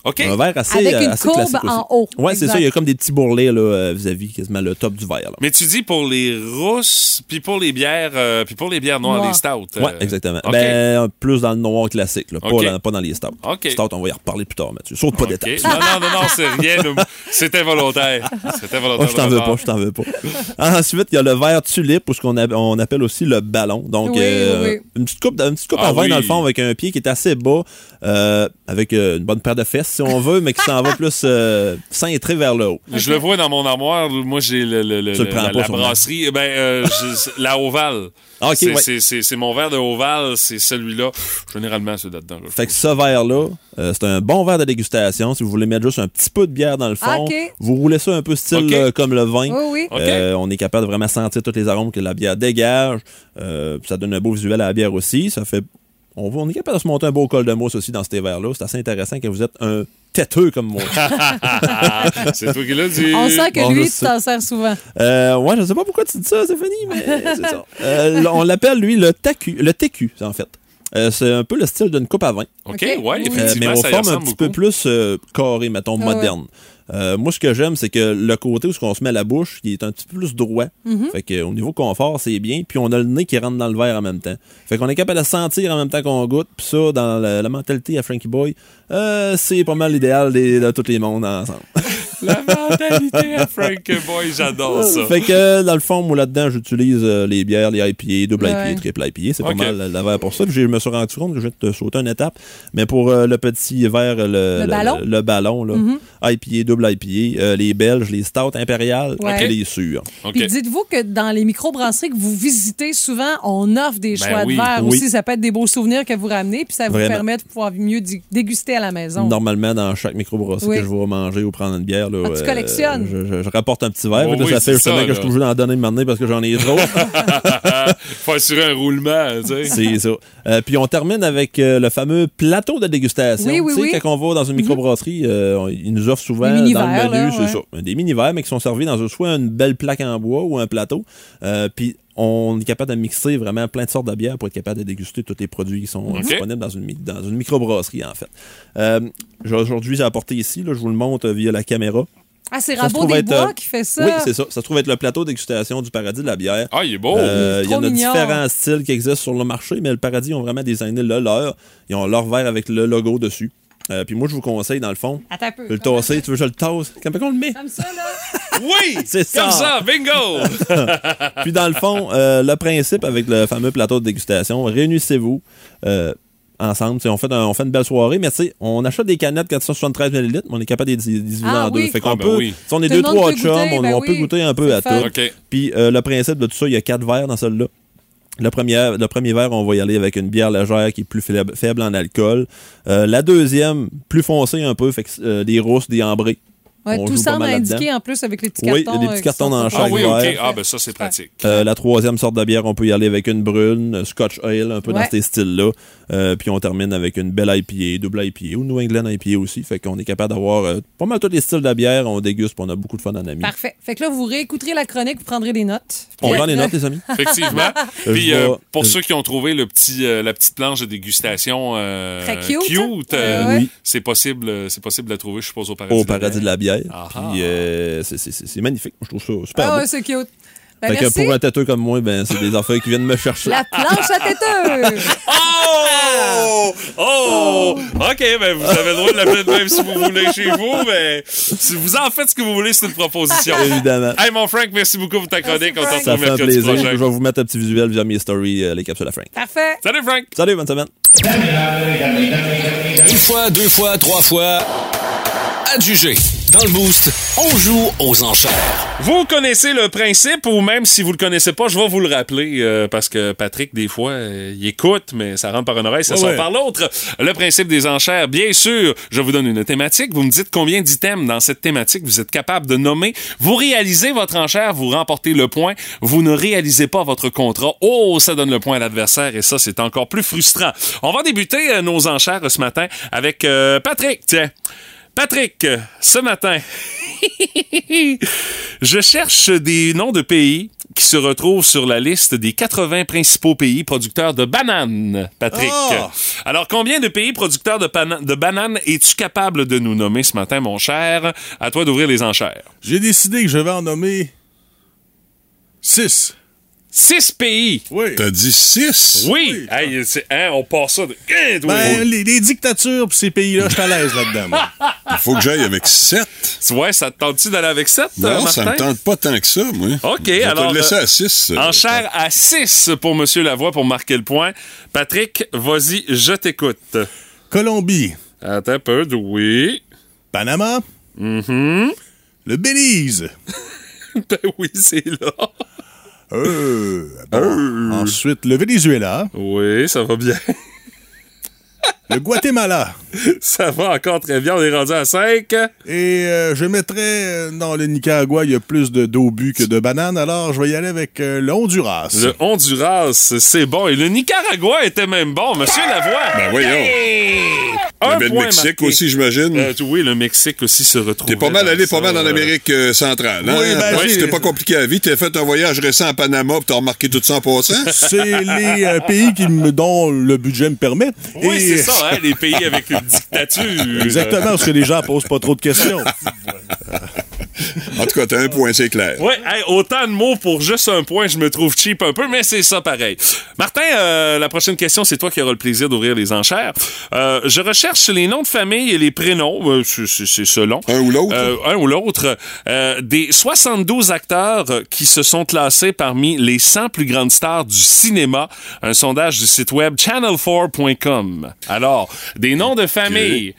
A: OK.
J: Un verre assez,
K: Avec
J: euh,
K: une
J: assez
K: courbe
J: classique aussi.
K: en haut.
J: Ouais, c'est ça. Il y a comme des petits bourrelets là, euh, vis-à-vis quasiment le top du verre. là.
A: Mais tu dis pour les rousses, puis pour les bières, euh, puis pour les bières noires, les stouts.
J: Ouais,
A: euh,
J: exactement.
A: OK.
J: Ben, plus dans le noir classique, là, pas, dans, pas dans les stouts.
A: OK.
J: Stouts, on va y reparler plus tard, Mathieu. Saute pas
A: OK.
J: d'étape.
A: Non, non, non, non, c'est rien. là. C'était volontaire. C'était volontaire.
J: Oh, je t'en
A: de
J: veux pas, je t'en veux pas. Ensuite, il y a le verre tulipe, ou ce qu'on on appelle aussi le ballon. Donc,
K: Oui,
J: euh,
K: oui, oui.
J: une petite coupe, une petite coupe
A: Ah
J: en vin
A: oui.
J: dans le fond, avec un pied qui est assez bas, euh, avec une bonne paire de fesses, si on veut, mais qui s'en va plus euh, cintré vers le haut.
A: Je le vois dans mon armoire. Moi, j'ai le, le- le-
J: Tu le prends
A: la,
J: pas,
A: la
J: sûrement.
A: brasserie. Ben, euh, je- la ovale.
J: Ah,
A: c'est,
J: ouais.
A: mon verre de ovale, c'est celui-là. Généralement, c'est là-dedans. là.
J: Fait que ce verre-là, euh, c'est un bon verre de dégustation. Si vous voulez mettre juste un petit peu de bière dans le fond,
K: Ok.
J: vous roulez ça un peu style euh, comme le vin.
K: Oui, oui.
A: OK.
J: Euh, on est capable de vraiment sentir tous les arômes que la bière dégage. Euh, ça donne un beau visuel à la bière aussi. Ça fait. On, va- on est capable de se monter un beau col de mousse aussi dans ces verres-là. C'est assez intéressant que vous êtes un têteux comme moi.
A: c'est toi qui l'as dit.
K: On sent que
J: Bon,
K: lui, tu t'en sers souvent.
J: Euh, ouais, je sais pas pourquoi tu dis ça, Stéphanie, mais c'est ça. Euh, on l'appelle, lui, le TQ, le TQ, en fait. Euh, c'est un peu le style d'une coupe à vin.
A: OK, ouais.
J: Euh,
A: effectivement,
J: mais
A: y
J: formes un petit
A: beaucoup.
J: peu plus euh, carrées, mettons,
K: Ah ouais.
J: Euh, moi, ce que j'aime, c'est que le côté où on se met à la bouche, il est un petit peu plus droit.
K: Mm-hmm.
J: Fait que, au niveau confort, c'est bien. Puis on a le nez qui rentre dans le verre en même temps. Fait qu'on est capable de sentir en même temps qu'on goûte. Puis ça, dans la, la mentalité à Frankie Boy, euh, c'est pas mal l'idéal des- de tous les mondes ensemble.
A: La mentalité à Frank Boy, j'adore ça.
J: Fait que, dans le fond, moi, là-dedans, j'utilise euh, les bières, les IPA, double
K: Ouais.
J: IPA, triple IPA. C'est pas mal la, verre pour ça. Puis je me suis rendu compte que je vais te sauter une étape. Mais pour euh, le petit verre, le,
K: Le ballon?
J: le, ballon, là, IPA, double IPA, euh, les belges, les stouts impériales
K: Ouais.
J: et les sûrs.
K: Puis dites-vous que dans les microbrasseries que vous visitez, souvent, on offre des
A: Ben
K: choix
A: oui.
K: de verre
J: Oui.
K: aussi. Ça peut être des beaux souvenirs que vous ramenez, puis ça vous
J: Vraiment.
K: permet de pouvoir mieux déguster à la maison.
J: Normalement, dans chaque microbrasserie
K: Oui.
J: que je vais manger ou prendre une bière, là,
K: Ah, tu collectionnes.
J: je, je- je rapporte un petit verre.
A: Oh oui,
J: ça
A: c'est
J: fait justement
A: ça,
J: que je obligé d'en donner maintenant parce que j'en ai trop.
A: Faut assurer un roulement, tu sais.
J: C'est ça. Euh, puis on termine avec euh, le fameux plateau de dégustation.
K: Oui, oui,
J: Tu sais,
K: oui. Mhm.
J: quand on va dans une microbrasserie, euh, ils nous offrent souvent
K: Des
J: dans le
K: mini-verres,
J: menu,
K: là,
J: c'est
K: ouais.
J: ça, des mini-verres, mais qui sont servis dans un- soit une belle plaque en bois ou un plateau. Euh, puis on est capable de mixer vraiment plein de sortes de bières pour être capable de déguster tous les produits qui sont disponibles dans une, dans une microbrasserie, en fait. Euh, j'ai- Aujourd'hui, j'ai apporté ici, là, je vous le montre via la caméra.
K: Ah, c'est Rabot des
J: être,
K: Bois
J: euh,
K: qui fait ça?
J: Oui, c'est ça. Ça se trouve être le plateau de dégustation du paradis de la bière.
A: Ah, il est beau.
J: Euh, Il y en a
K: mignon.
J: différents styles qui existent sur le marché, mais le Paradis ont vraiment designé le leur. Ils ont leur verre avec le logo dessus. Euh, puis moi, je vous conseille, dans le fond,
K: Attends un peu.
J: de le tasser. Tu veux que je le tasse? Comment on le met?
K: Comme ça, là.
A: Oui!
J: C'est ça.
A: Comme ça, bingo!
J: Puis dans le fond, euh, le principe avec le fameux plateau de dégustation, réunissez-vous euh, ensemble. Tu sais, On fait, un- on fait une belle soirée, mais tu sais, on achète des canettes 473 ml, mais on est capable de les di- diviser
K: Ah
J: en deux. Fait qu'on
A: Ah, ben
J: peut,
A: oui.
J: si on est
K: Tout
J: deux, trois chums,
K: goûter,
J: on,
K: ben
J: on peut goûter un peu à
K: fun.
J: tout. Puis euh, le principe de tout ça, il y a quatre verres dans celui-là. Le premier, le premier verre, on va y aller avec une bière légère qui est plus faible, en alcool. Euh, la deuxième, plus foncée un peu, fait que euh, des rousses, des ambrés.
K: Ouais,
J: On
K: tout semble indiqué en plus avec les petits
J: Oui,
K: cartons.
J: il y a des
K: euh,
J: petits
K: qui
J: cartons dans
K: proposés.
A: Ah oui,
J: chaque verre.
A: Ah, ben ça, c'est pratique.
J: Euh, la troisième sorte de bière, on peut y aller avec une brune, euh, Scotch Ale, un peu dans ces styles-là. Euh, puis on termine avec une belle IPA, double IPA ou New England IPA aussi. Fait qu'on est capable d'avoir euh, pas mal tous les styles de bière. On déguste, puis on a beaucoup de fun en amis.
K: Parfait. Fait que là, vous réécouterez la chronique, vous prendrez des notes.
J: On prend les notes, les amis?
A: Effectivement. Puis euh, pour ceux qui ont trouvé le petit, euh, la petite planche de dégustation euh,
K: Très cute.
A: euh.
J: Oui.
A: c'est possible, euh, c'est possible de la trouver, je suppose, au paradis.
J: Au
A: de la
J: paradis de la bière.
A: Ah
J: Puis euh, c'est- c'est magnifique. Je trouve ça super
K: Ah ouais, c'est cute. Ben,
J: Fait que pour un têteux comme moi, ben, c'est des affaires qui viennent me chercher.
K: La planche à têteux.
A: Oh! Oh! OK, ben vous avez le droit de l'appeler de même si vous voulez chez vous, mais si vous en faites ce que vous voulez, c'est une proposition.
J: Évidemment.
A: Hey, mon Frank, merci beaucoup pour ta chronique. On
J: fait un plaisir.
A: prochain.
J: Je vais vous mettre un petit visuel via mes stories, euh, les capsules à Frank.
K: Parfait.
A: Salut, Frank!
J: Salut, bonne semaine.
C: Une fois, deux fois, trois fois. Adjugé. Dans le boost, on joue aux enchères.
A: Vous connaissez le principe, ou même si vous le connaissez pas, je vais vous le rappeler, euh, parce que Patrick, des fois, euh, il écoute, mais ça rentre par une oreille, ça
H: Ouais,
A: sort
H: ouais.
A: par l'autre. Le principe des enchères, bien sûr, je vous donne une thématique, vous me dites combien d'items dans cette thématique vous êtes capable de nommer. Vous réalisez votre enchère, vous remportez le point. Vous ne réalisez pas votre contrat. Oh, ça donne le point à l'adversaire, et ça, c'est encore plus frustrant. On va débuter euh, nos enchères euh, ce matin avec euh, Patrick, tiens. Patrick, ce matin, je cherche des noms de pays qui se retrouvent sur la liste des 80 principaux pays producteurs de bananes, Patrick.
H: Ah!
A: Alors, combien de pays producteurs de, bananes es-tu capable de nous nommer ce matin, mon cher? À toi d'ouvrir les enchères.
L: J'ai décidé que je vais en nommer six.
A: Six pays.
L: Oui.
H: T'as dit six?
A: Oui. Hey, c'est- hein, on part ça de... Toi?
L: Ben, les, les dictatures pis ces pays-là, je suis à l'aise là-dedans. moi.
H: Il faut que j'aille avec sept.
A: Ouais, ça te tente-tu d'aller avec sept, euh,
H: Non, ça me tente pas tant que ça, moi.
A: OK,
H: Je vais
A: alors,
H: te le laisser
A: euh,
H: à six. euh,
A: Enchère à 6 pour Monsieur Lavoie pour marquer le point. Patrick, vas-y, je t'écoute.
L: Colombie,
A: Attends un peu, oui.
L: Panama,
A: Mhm.
L: le Belize.
A: Ben oui, c'est là.
L: Euh, bon. Ensuite, le Venezuela,
A: Oui, ça va bien.
L: le Guatemala.
A: Ça va encore très bien. On est rendu à 5.
L: Et euh, je mettrais euh, dans le Nicaragua, il y a plus de d'obus que de bananes, alors je vais y aller avec euh, le Honduras.
A: Le Honduras, c'est bon. Et le Nicaragua était même bon, Monsieur Lavoie.
H: Ben voyons.
A: Hey!
H: Il y le
A: point
H: Mexique
A: marqué.
H: aussi, j'imagine.
A: Euh, oui, le Mexique aussi se retrouve.
H: T'es pas mal allé pas mal en Amérique euh, centrale. Hein?
L: Oui, ben, j'ai-
H: C'était pas compliqué à vie. T'as fait un voyage récent à Panama pis t'as remarqué tout ça en passant?
L: C'est les euh, pays qui me, dont le budget me permet.
A: Oui,
L: Et-
A: c'est ça, hein, les pays avec une dictature.
L: Exactement, parce que les gens posent pas trop de questions.
H: En tout cas, t'as un point, c'est clair.
A: Ouais, hey, autant de mots pour juste un point, je me trouve cheap un peu, mais c'est ça pareil. Martin, euh, la prochaine question, c'est toi qui auras le plaisir d'ouvrir les enchères. Euh, je recherche les noms de famille et les prénoms, euh, c'est- selon.
H: Un ou l'autre?
A: Euh, un ou l'autre, des 72 acteurs qui se sont classés parmi les 100 plus grandes stars du cinéma, un sondage du site web channel4.com. Alors, des noms de famille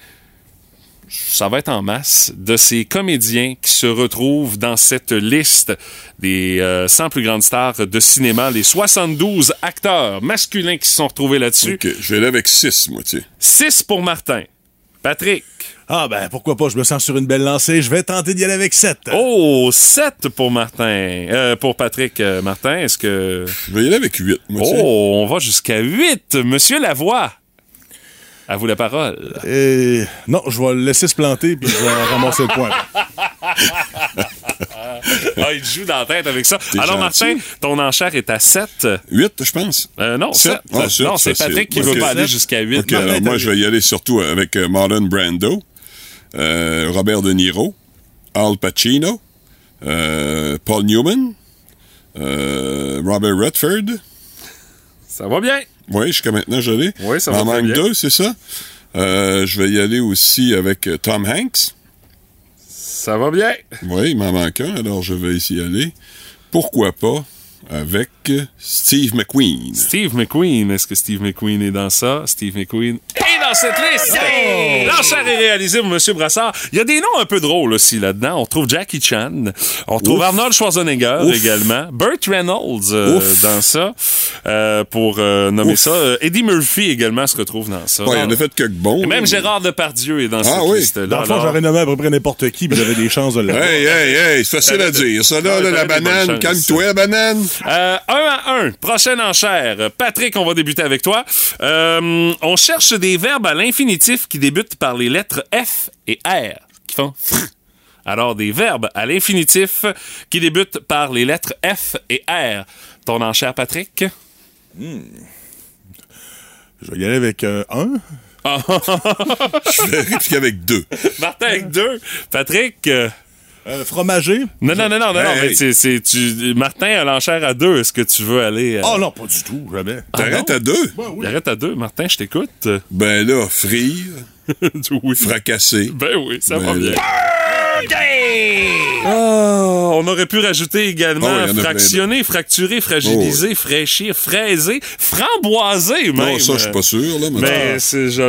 A: ça va être en masse de ces comédiens qui se retrouvent dans cette liste des euh, 100 plus grandes stars de cinéma, les 72 acteurs masculins qui se sont retrouvés là-dessus.
H: OK, je vais aller avec six, moi, tu sais.
A: 6 pour Martin. Patrick.
L: Ah ben pourquoi pas, je me sens sur une belle lancée, je vais tenter d'y aller avec 7.
A: Oh, 7 pour Martin. Euh, pour Patrick euh, Martin, est-ce que...
H: Je vais y aller avec huit, moi, tu sais.
A: Oh, on va jusqu'à 8. Monsieur Lavoie. À vous la parole.
L: Et non, je vais le laisser se planter puis je vais ramasser le point.
A: Ah, il joue dans la tête avec ça. Alors,
H: gentil.
A: Martin, ton enchère est à 7.
H: Huit, je pense.
A: Euh, non,
H: Sept?
A: 7.
H: Ah, sept,
A: non, c'est. Patrick qui
H: Ok.
A: veut pas aller jusqu'à 8.
H: OK, alors moi, je vais y aller surtout avec euh, Marlon Brando, euh, Robert De Niro, Al Pacino, euh, Paul Newman, euh, Robert Redford.
A: Ça va bien.
H: Oui, jusqu'à maintenant, je l'ai.
A: Oui, ça
H: Il
A: va
H: m'en
A: très
H: manque
A: bien.
H: deux, c'est ça? Euh, je vais y aller aussi avec euh, Tom Hanks.
A: Ça va bien.
H: Oui, il m'en manque un, alors je vais ici y aller. Pourquoi pas avec Steve McQueen.
A: Steve McQueen. Est-ce que Steve McQueen est dans ça? Steve McQueen est dans cette liste. L'enchère est réalisée pour M. Brassard. Il y a des noms un peu drôles aussi là-dedans. On trouve Jackie Chan. On trouve
H: Ouf.
A: Arnold Schwarzenegger
H: Ouf.
A: également. Burt Reynolds euh, dans ça. Euh, pour euh, nommer
H: Ouf.
A: ça. Euh, Eddie Murphy également se retrouve dans ça.
H: Ouais, il en a fait quelques bons.
A: Et même. Gérard Depardieu est dans
H: Ah
A: cette
H: oui.
A: liste-là.
L: Dans le fond, j'aurais nommé à peu près n'importe qui, mais j'avais des chances de l'avoir.
H: Hey, hey, hey, c'est facile à dire. Ça, là, là, la banane, calme-toi, banane.
A: Euh, un à un. Prochaine enchère. Patrick, on va débuter avec toi. Euh, on cherche des verbes à l'infinitif qui débutent par les lettres F et R, qui font fr. Alors, des verbes à l'infinitif qui débutent par les lettres F et R. Ton enchère, Patrick?
L: Je vais y aller avec euh, un.
H: Je vais répliquer avec deux.
A: Martin avec deux. Patrick? euh,
L: Euh, fromager?
A: Non, non, non, non, non, non,
H: Hey.
A: mais c'est, c'est, tu, Martin a l'enchère à deux. Est-ce que tu veux aller... euh,
L: Oh non, pas du tout, jamais.
H: T'arrêtes à deux?
A: il Arrête à deux. Martin, je t'écoute.
H: Ben là, frire,
A: oui.
H: fracasser.
A: Ben oui, ça va
H: Ben
A: bien.
H: là.
A: Oh, on aurait pu rajouter également
H: Oh, il y en a
A: fractionner, fracturer, fragiliser, fraîchir, fraiser, framboiser même.
H: Non, ça, je suis pas sûr, là. Mais,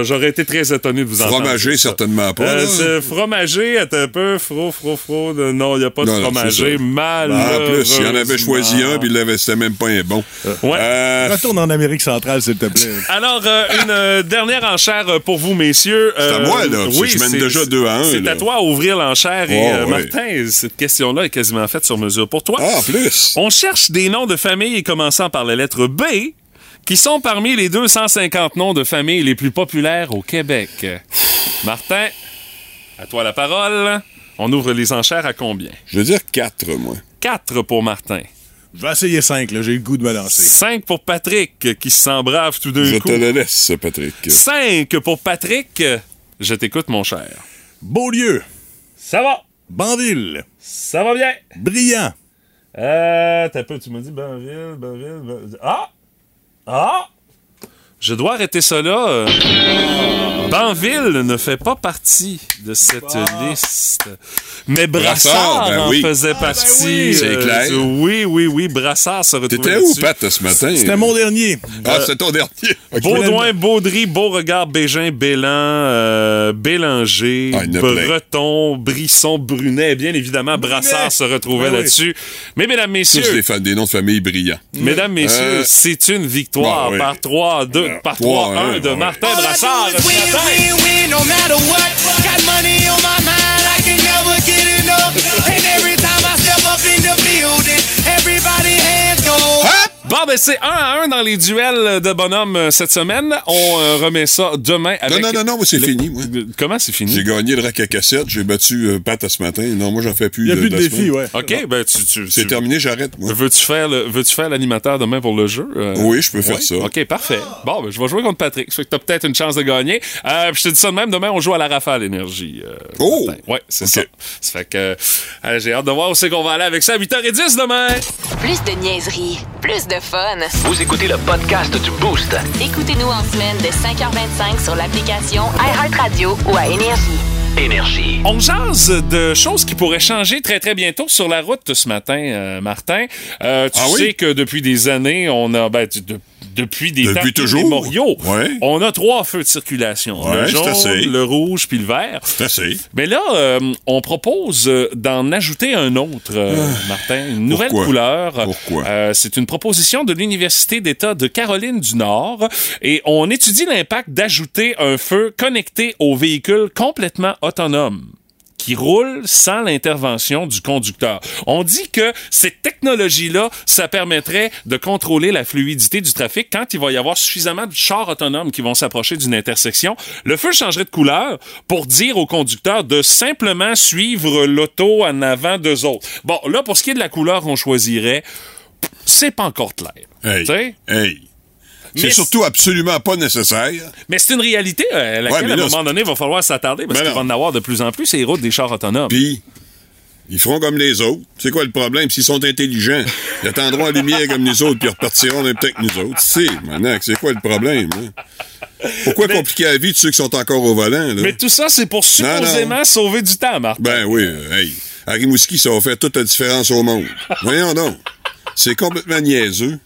A: j'aurais été très étonné de vous entendre.
H: Fromager,
A: ça.
H: certainement pas.
A: Euh, fromager, un peu, fro, fro, fro. de- Non, il n'y a pas de
H: Non,
A: fromager.
H: ça.
A: Malheureusement.
H: En plus, il en avait choisi un, puis il l'avait, c'était même pas un bon.
A: Ouais.
H: Euh,
L: Retourne en Amérique centrale, s'il te plaît.
A: Alors, euh, une euh, dernière enchère euh, pour vous, messieurs.
H: C'est à
A: Euh,
H: moi, là, que je mène
A: c'est-
H: déjà deux à un,
A: C'est à toi à ouvrir l'enchère. Et
H: Oh,
A: euh,
H: oui.
A: Martin, cette question-là est quasiment faite sur mesure pour toi.
H: Ah, en plus.
A: On cherche des noms de famille commençant par la lettre B qui sont parmi les 250 noms de famille les plus populaires au Québec. Martin, à toi la parole. On ouvre les enchères à combien?
H: Je veux dire quatre, moi.
A: 4 pour Martin.
L: Je vais essayer cinq, là. J'ai le goût de me lancer.
A: 5 pour Patrick, qui se sent brave tout d'un
H: Je
A: coup.
H: te le laisse, Patrick.
A: 5 pour Patrick. Je t'écoute, mon cher.
L: Beaulieu.
A: Ça va.
L: Banville.
A: Ça va bien.
L: Brillant.
A: Euh, t'as peu, tu m'as dit Banville, Banville, Banville. Ah! Ah! Je dois arrêter ça là. Euh, Banville ne fait pas partie de cette liste. Mais Brassard,
H: Brassard, ben
A: en
H: oui.
A: faisait
H: Ah,
A: partie.
H: ben oui. C'est
A: euh,
H: clair.
A: oui, oui, oui. Brassard se retrouvait
H: T'étais où,
A: là-dessus.
H: Pat, ce matin?
L: C'était mon dernier.
H: Ah,
A: Euh,
H: c'est ton dernier.
A: Baudouin, Baudry, Beauregard, Bégin, Bélan, euh, Bélanger,
H: Ah.
A: Breton, Brisson, Brunet. Bien évidemment, Brassard se retrouvait
L: Ah oui.
A: là-dessus. Mais mesdames,
H: Tous
A: messieurs,
H: des, fa- des noms de famille brillants.
A: mesdames, messieurs,
H: Euh,
A: c'est une victoire
H: bon, oui.
A: par 3 2
H: Euh,
A: par
H: 3-1,
A: 3-1 de
H: ouais.
A: Martin Brassard. Bon, ben c'est 1 à 1 dans les duels de bonhomme euh, cette semaine. On euh, remet ça demain avec...
H: Non, non, non, non, c'est
A: le-
H: fini, moi.
A: Comment c'est fini?
H: J'ai gagné le rack à cassette, j'ai battu euh, Pat ce matin. Non, moi, j'en fais plus.
L: Il n'y a
H: de-
L: plus de
H: la
L: défi, ouais.
A: OK, ben tu... tu,
H: C'est
A: tu-
H: terminé, j'arrête, moi.
A: Veux-tu faire le- faire l'animateur demain pour le jeu? Euh,
H: Oui, je peux faire
A: ouais?
H: ça.
A: OK, parfait. Bon, ben, je vais jouer contre Patrick. Ça fait que t'as peut-être une chance de gagner. Euh, puis je te dis ça de même, demain, on joue à la rafale énergie. euh,
H: Oh!
A: Ouais, c'est ça. Ça fait que euh, j'ai hâte de voir où c'est qu'on va aller avec ça à 8h10 demain.
B: Plus de niaiserie, plus de fun.
C: Vous écoutez le podcast du Boost.
B: Écoutez-nous en semaine de 5h25 sur l'application iHeartRadio ou à Énergie.
C: Énergie.
A: On jase de choses qui pourraient changer très très bientôt sur la route ce matin, euh, Martin. Euh, tu
H: Ah oui?
A: sais que depuis des années, on a ben, tu- de- depuis des
H: Depuis
A: temps
H: toujours.
A: mémoriaux,
H: Ouais.
A: on a trois feux de circulation
H: Ouais,
A: le jaune, le rouge puis le vert.
H: C'est.
A: Mais là, euh, on propose euh, d'en ajouter un autre, euh, Martin, une nouvelle
H: Pourquoi?
A: couleur.
H: Pourquoi?
A: Euh, c'est une proposition de l'Université d'État de Caroline du Nord et on étudie l'impact d'ajouter un feu connecté au véhicule complètement autonome qui roule sans l'intervention du conducteur. On dit que cette technologie-là, ça permettrait de contrôler la fluidité du trafic quand il va y avoir suffisamment de chars autonomes qui vont s'approcher d'une intersection. Le feu changerait de couleur pour dire au conducteur de simplement suivre l'auto en avant d'eux autres. Bon, là, pour ce qui est de la couleur qu'on choisirait, c'est pas encore clair.
H: Hey. Hey. C'est surtout absolument pas nécessaire.
A: Mais c'est une réalité euh, à laquelle,
H: Ouais,
A: à un moment donné, il va falloir s'attarder parce qu'il va en avoir de plus en plus ces routes des chars autonomes.
H: Puis, ils feront comme les autres. C'est quoi le problème? S'ils sont intelligents, ils attendront la lumière comme nous autres, puis ils repartiront même temps que nous autres. C'est, Manac, c'est quoi le problème? hein? Pourquoi compliquer la vie de ceux qui sont encore au volant? Là?
A: Mais tout ça, c'est pour
H: Non, non.
A: supposément sauver du temps, Martin.
H: Ben oui, euh, hey. À Rimouski, ça va faire toute la différence au monde. Voyons donc. C'est complètement niaiseux.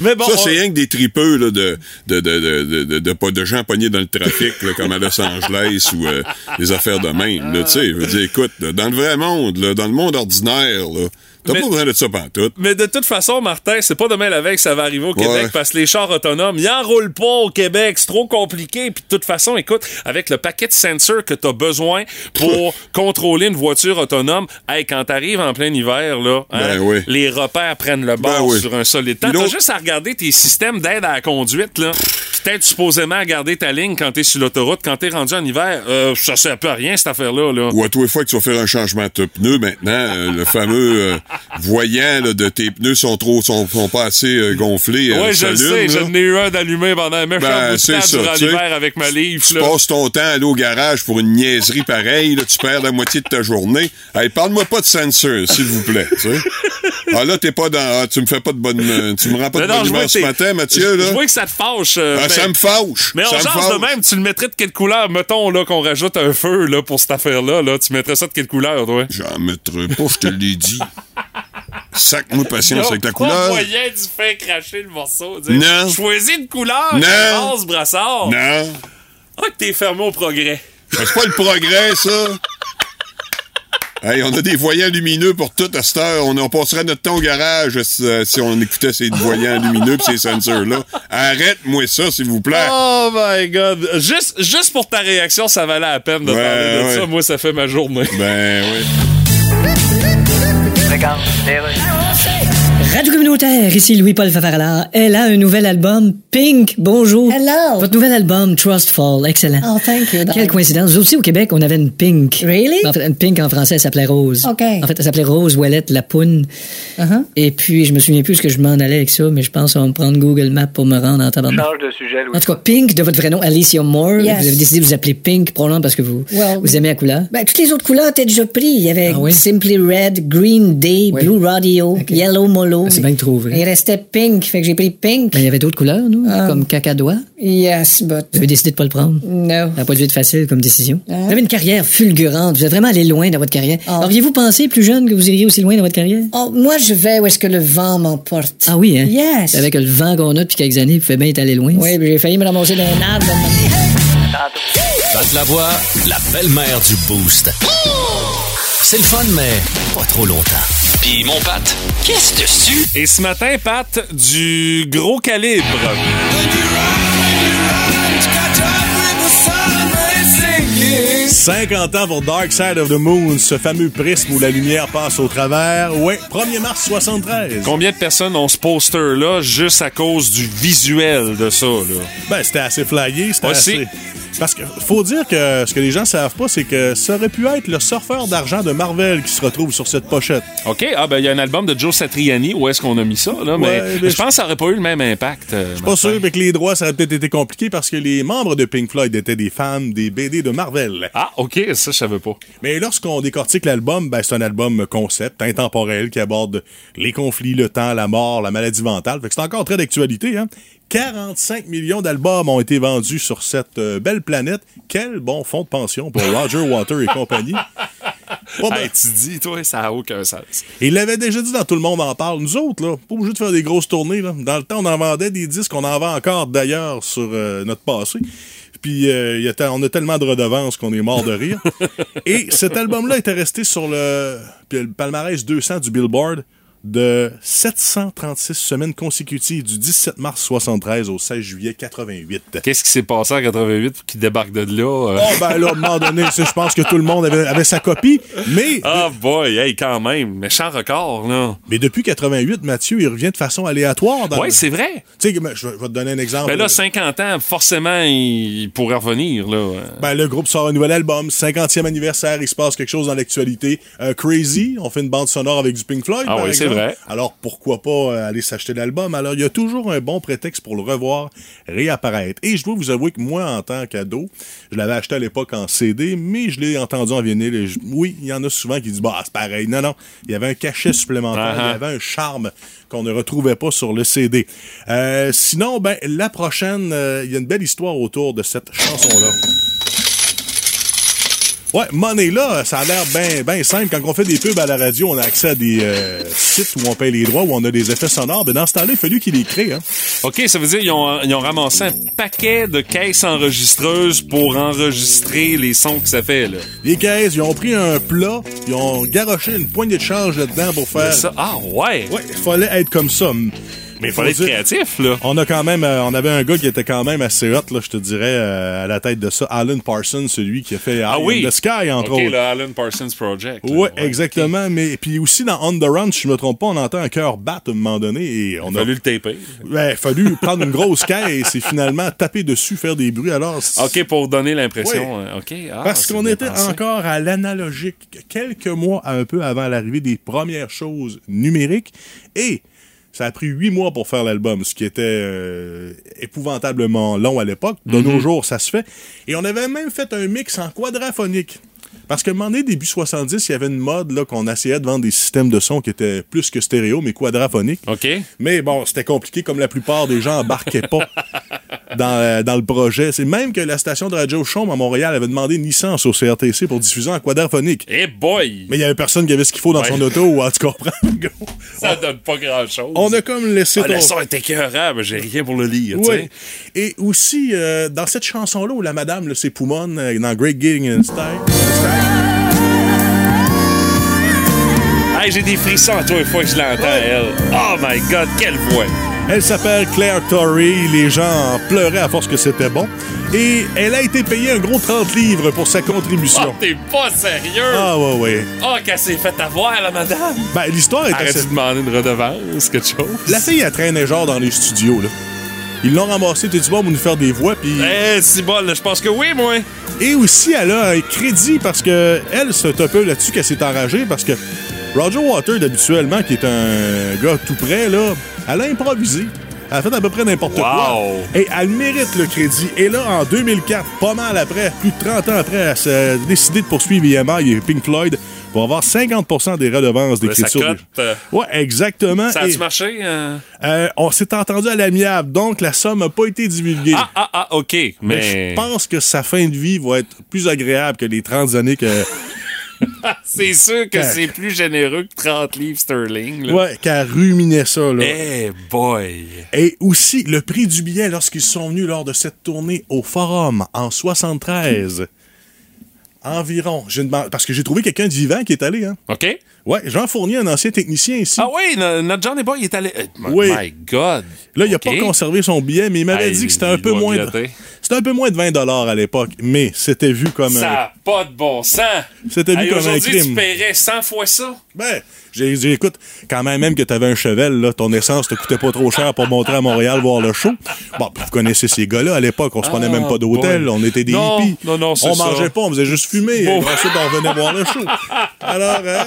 A: Mais bon,
H: ça, c'est rien que des tripeux là, de, de, de, de, de, de, de- pas de gens pognés dans le trafic, là, comme à Los Angeles ou euh, des affaires de même. Tu sais, je veux dire, écoute, dans le vrai monde, là, dans le monde ordinaire, là, t'as
A: Mais-
H: pas besoin de ça pantoute.
A: Mais de toute façon, Martin, c'est pas demain la veille que ça va arriver au Québec
H: Ouais.
A: parce que les chars autonomes, ils enroulent pas au Québec. C'est trop compliqué. Puis de toute façon, écoute, avec le paquet de sensors que t'as besoin pour contrôler une voiture autonome, hey, quand t'arrives en plein hiver, là, hein,
H: Ben oui.
A: les repères prennent le bord
H: Ben oui.
A: sur un solide temps. T'as juste à regarder tes systèmes d'aide à la conduite, là. Peut-être supposément à garder ta ligne quand t'es sur l'autoroute, quand t'es rendu en hiver. Euh, ça sert peu à rien, cette affaire-là, là.
H: Ou à tous les fois que tu vas faire un changement de pneus, maintenant, euh, le fameux euh, voyant là, de tes pneus sont trop sont, sont pas assez euh, gonflés. euh,
A: Ouais, je le sais, j'en ai eu un d'allumé pendant un méchant
H: Ben,
A: bout de temps
H: ça,
A: durant l'hiver avec ma livre,
H: Tu
A: là.
H: passes ton temps à aller au garage pour une niaiserie pareille, là, tu perds la moitié de ta journée. Hey, parle-moi pas de sensor, s'il vous plaît. Tu sais. Ah là, t'es pas dans. ah, tu me fais pas de bonne. Tu me rends pas de
A: non,
H: bonne humeur ce matin, Mathieu,
A: je-
H: là.
A: Je vois que ça te fâche. euh,
H: Ah,
A: mais-
H: ça me fâche.
A: Mais on change de même, tu le mettrais de quelle couleur? Mettons là qu'on rajoute un feu là, pour cette affaire-là. Là. Tu mettrais ça de quelle couleur, toi?
H: J'en mettrai pas, je te l'ai dit. Sac-moi patience avec la couleur.
A: moyen du cracher le morceau. Dire,
H: Non.
A: Choisis une couleur.
H: Non.
A: Rose, brassard.
H: Non.
A: Ah, que t'es fermé au progrès.
H: C'est pas le progrès, ça. Hey, on a des voyants lumineux pour tout à cette heure. On, on passerait notre temps au garage euh, si on écoutait ces voyants lumineux pis ces sensors-là. Arrête-moi ça, s'il vous plaît.
A: Oh my god. Juste, juste pour ta réaction, ça valait la peine de
H: Ouais,
A: parler de
H: ouais.
A: ça. Moi, ça fait ma journée.
H: Ben oui. they go, Taylor.
F: Radio communautaire, ici Louis-Paul Fafarala. Elle a un nouvel album, Pink. Bonjour.
K: Hello.
F: Votre nouvel album, Trust Fall. Excellent.
K: Oh, thank you.
F: Quelle coïncidence. Nous aussi, au Québec, on avait une Pink.
K: Really?
F: En fait, une Pink en français, elle s'appelait Rose.
K: OK.
F: En fait, elle s'appelait Rose Ouellette Lapoune.
K: Uh-huh.
F: Et puis, je me souviens plus ce que je m'en allais avec ça, mais je pense qu'on va me prendre Google Maps pour me rendre en tabarnak.
M: Change de sujet, Louis.
F: En tout cas, Pink, de votre vrai nom, Alicia Moore.
K: Yes.
F: Vous avez décidé de vous appeler Pink, probablement parce que vous,
K: Well,
F: vous aimez la couleur.
K: Ben, toutes les autres couleurs étaient déjà prises. Il y avait
F: Ah oui?
K: Simply Red, Green Day,
F: Oui.
K: Blue Radio, Yellow Molo.
F: Ah, c'est bien trouvé.
K: Il restait Pink, fait que j'ai pris Pink.
F: Ben, il y avait d'autres couleurs, nous,
K: Ah.
F: comme cacadois.
K: Yes, but...
F: Vous avez décidé de pas le prendre.
K: No.
F: Ça n'a pas dû être facile comme décision.
K: Hein?
F: Vous avez une carrière fulgurante. Vous êtes vraiment allé loin dans votre carrière.
K: Ah.
F: Auriez-vous pensé, plus jeune, que vous iriez aussi loin dans votre carrière?
K: Oh, moi, je vais où est-ce que le vent m'emporte.
F: Ah oui, hein?
K: Yes.
F: Avec le vent qu'on a depuis quelques années, vous faites bien être allé loin.
K: Oui, j'ai failli me ramasser dans un arbre.
C: Pat Lavoie, la belle-mère du Boost. C'est le fun, mais pas trop longtemps. Puis mon Pat, qu'est-ce dessus?
A: Et ce matin, Pat, du gros calibre.
L: 50 ans pour Dark Side of the Moon, ce fameux prisme où la lumière passe au travers. Ouais, 1er mars 73.
A: Combien de personnes ont ce poster-là juste à cause du visuel de ça, là?
L: Ben, c'était assez flyé, c'était assez... Parce que faut dire que ce que les gens savent pas, c'est que ça aurait pu être le surfeur d'argent de Marvel qui se retrouve sur cette pochette.
A: OK, ah ben il y a un album de Joe Satriani, où est-ce qu'on a mis ça, là? mais,
L: Ouais, mais
A: mais je
L: je-
A: pense que ça aurait pas eu le même impact. euh,
L: Pas sûr, avec les droits, ça aurait peut-être été compliqué parce que les membres de Pink Floyd étaient des fans des BD de Marvel.
A: Ah, OK, ça, je savais pas.
L: Mais lorsqu'on décortique l'album, ben, c'est un album concept, intemporel, qui aborde les conflits, le temps, la mort, la maladie mentale. Fait que c'est encore très d'actualité, hein. 45 millions d'albums ont été vendus sur cette euh, belle planète. Quel bon fonds de pension pour Roger Water et compagnie. Pas.
A: Hey, tu dis, toi, ça a aucun sens.
L: Et il l'avait déjà dit dans Tout le monde en parle. Nous autres, là, pas obligé de faire des grosses tournées. Là. Dans le temps, on en vendait des disques, on en vend encore d'ailleurs sur euh, notre passé. Puis euh, y a on a tellement de redevances qu'on est mort de rire. Et cet album-là était resté sur le, le palmarès 200 du Billboard de 736 semaines consécutives du 17 mars 73 au 16 juillet 88.
A: Qu'est-ce qui s'est passé en 88 pour qu'il débarque de là? euh?
L: Oh ben là, à un moment donné, je pense que tout le monde avait, avait sa copie, mais
A: Ah boy, hey, quand même, méchant record, là.
L: Mais depuis 88, Mathieu, il revient de façon aléatoire.
A: Oui,
L: le-
A: c'est vrai.
L: Tu sais, je vais te donner un exemple.
A: Mais là, 50 ans, forcément, il pourrait revenir, là.
L: Ben, le groupe sort un nouvel album, 50e anniversaire, il se passe quelque chose dans l'actualité. Euh, Crazy, on fait une bande sonore avec du Pink Floyd.
A: Ah oui, c'est
L: exemple.
A: Vrai.
L: Alors pourquoi pas euh, aller s'acheter l'album? Alors il y a toujours un bon prétexte pour le revoir réapparaître. Et je dois vous avouer que moi, en tant qu'ado, je l'avais acheté à l'époque en CD, mais je l'ai entendu en vinyle. Et je- oui, il y en a souvent qui disent, bah, c'est pareil. Non, non, il y avait un cachet supplémentaire, il y avait un charme qu'on ne retrouvait pas sur le CD. Euh, sinon, ben, la prochaine, euh, il y a une belle histoire autour de cette chanson-là. Ouais, Money là, ça a l'air bien ben simple. Quand on fait des pubs à la radio, on a accès à des euh, sites où on paye les droits, où on a des effets sonores. Mais dans ce temps-là, il a fallu qu'ils les créent. Hein.
A: OK, ça veut dire qu'ils ont, ils ont ramassé un paquet de caisses enregistreuses pour enregistrer les sons que ça fait, là.
L: Les caisses, ils ont pris un plat, ils ont garoché une poignée de change là-dedans pour faire...
A: Ça, ah, ouais!
L: Ouais, il fallait être comme ça.
A: Mais il fallait être créatif, là.
L: On a quand même, euh, on avait un gars qui était quand même assez hot, là, je te dirais, euh, à la tête de ça. Alan Parsons, celui qui a fait
A: Ah oui.
L: the Sky, entre
A: OK,
L: autres.
A: le Alan Parsons Project. là.
L: Ouais, exactement. Mais puis aussi dans On the Run, si je me trompe pas, on entend un cœur battre à un moment donné et on
A: Il a fallu le taper.
L: Il a fallu prendre une grosse caisse et finalement taper dessus, faire des bruits. Alors, c'est-
A: OK, pour donner l'impression.
L: Ouais.
A: euh, OK. Ah,
L: parce qu'on était
A: pensé.
L: encore à l'analogique, quelques mois un peu avant l'arrivée des premières choses numériques. Et ça a pris huit mois pour faire l'album, ce qui était euh, épouvantablement long à l'époque. De
A: Mhm.
L: nos jours, ça se fait. Et on avait même fait un mix en quadraphonique. Parce que, un moment donné, début 70, il y avait une mode là, qu'on essayait de vendre des systèmes de son qui étaient plus que stéréo, mais quadraphoniques.
A: OK.
L: Mais bon, c'était compliqué, comme la plupart des gens embarquaient pas dans, euh, dans le projet. C'est même que la station de Radio Chaume à Montréal avait demandé une licence au CRTC pour diffuser en quadraphonique.
A: Eh boy!
L: Mais il y avait personne qui avait ce qu'il faut dans
A: Ouais.
L: son auto, ou tu comprends?
A: Ça donne pas grand-chose.
L: On a comme laissé
A: Ah, le
L: ton-
A: son est écœurant, mais j'ai rien pour le lire, sais.
L: Et aussi, euh, dans cette chanson-là où la madame, là, c'est Poumon, euh, dans Great Gigging Style.
A: Hey, j'ai des frissons à toi une fois que je l'entends, elle. Oh my God, quelle voix!
L: Elle s'appelle Claire Torrey. Les gens pleuraient à force que c'était bon. Et elle a été payée un gros 30 livres pour sa
A: Oh,
L: contribution.
A: t'es pas sérieux!
L: Ah, ouais, ouais.
A: Oh, qu'elle s'est fait avoir, la madame!
L: Ben, l'histoire est assez...
A: de demander une redevance, quelque chose.
L: La fille, elle traînait genre dans les studios, là. Ils l'ont ramassé, t'es-tu bon pour nous faire des voix, puis...
A: Eh, c'est bon, là, je pense que oui, moi.
L: Et aussi, elle a un crédit parce que elle, c'est un peu là-dessus qu'elle s'est enragée parce que Roger Waters, habituellement, qui est un gars tout près, là, elle a improvisé. Elle a fait à peu près n'importe quoi. Et elle mérite le crédit. Et là, en 2004, pas mal après, plus de 30 ans après, elle s'est décidé de poursuivre EMI et Pink Floyd pour avoir 50% des redevances d'écriture.
A: euh,
L: Ouais, exactement.
A: Ça a-tu marché? euh?
L: euh, on s'est entendu à l'amiable, donc la somme n'a pas été divulguée.
A: Ah, ah, ah, OK.
L: Mais
A: Mais,
L: je pense que sa fin de vie va être plus agréable que les 30 années que.
A: c'est sûr que c'est plus généreux que 30 livres sterling. là.
L: ouais, qu'elle ruminait ça, là.
A: Eh boy!
L: Et aussi, le prix du billet lorsqu'ils sont venus lors de cette tournée au Forum en 73. Environ. Demandé- Parce que j'ai trouvé quelqu'un de vivant qui est allé, hein.
A: OK?
L: Ouais, Jean Fournier, un ancien technicien ici.
A: Ah oui, no- notre Boy il est allé. my-
L: Oui.
A: My God!
L: Là, il a
A: OK.
L: pas conservé son billet, mais il m'avait
A: Hey,
L: dit que c'était un peu moins. De... C'était un peu moins de 20 à l'époque, mais c'était vu comme
A: Ça
L: un.
A: n'a pas de bon sens!
L: C'était vu
A: Hey,
L: comme un
A: Aujourd'hui,
L: crime.
A: tu paierais 100 fois ça?
L: Ben, j'ai dit, écoute, quand même, même que t'avais un cheval, là, ton essence te coûtait pas trop cher pour montrer à Montréal voir le show. Bon, vous connaissez ces gars-là à l'époque, on se prenait
A: Ah,
L: même pas d'hôtel,
A: boy.
L: on était des
A: Non,
L: hippies.
A: non, non, c'est
L: On
A: ça.
L: mangeait pas, on faisait juste fumer.
A: Bon.
L: Et ensuite, on revenait voir le show. Alors, hein,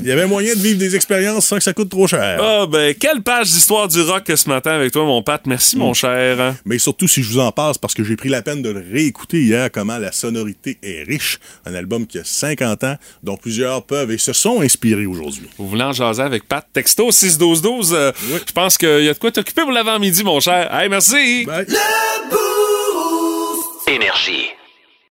L: il y avait moyen de vivre des expériences sans que ça coûte trop cher.
A: Ah, ben, quelle page d'histoire du rock ce matin avec toi, mon Pat. Merci, mon cher.
L: Mais surtout, si je vous en passe, parce que j'ai pris la peine de le réécouter hier, comment la sonorité est riche. Un album qui a 50 ans, dont plusieurs peuvent et se sont inspirés aujourd'hui.
A: Vous voulez en jaser avec Pat? Texto 61212. euh, Je pense qu'il y a de quoi t'occuper pour l'avant-midi, mon cher. Hey, merci!
L: Bye.
C: Énergie.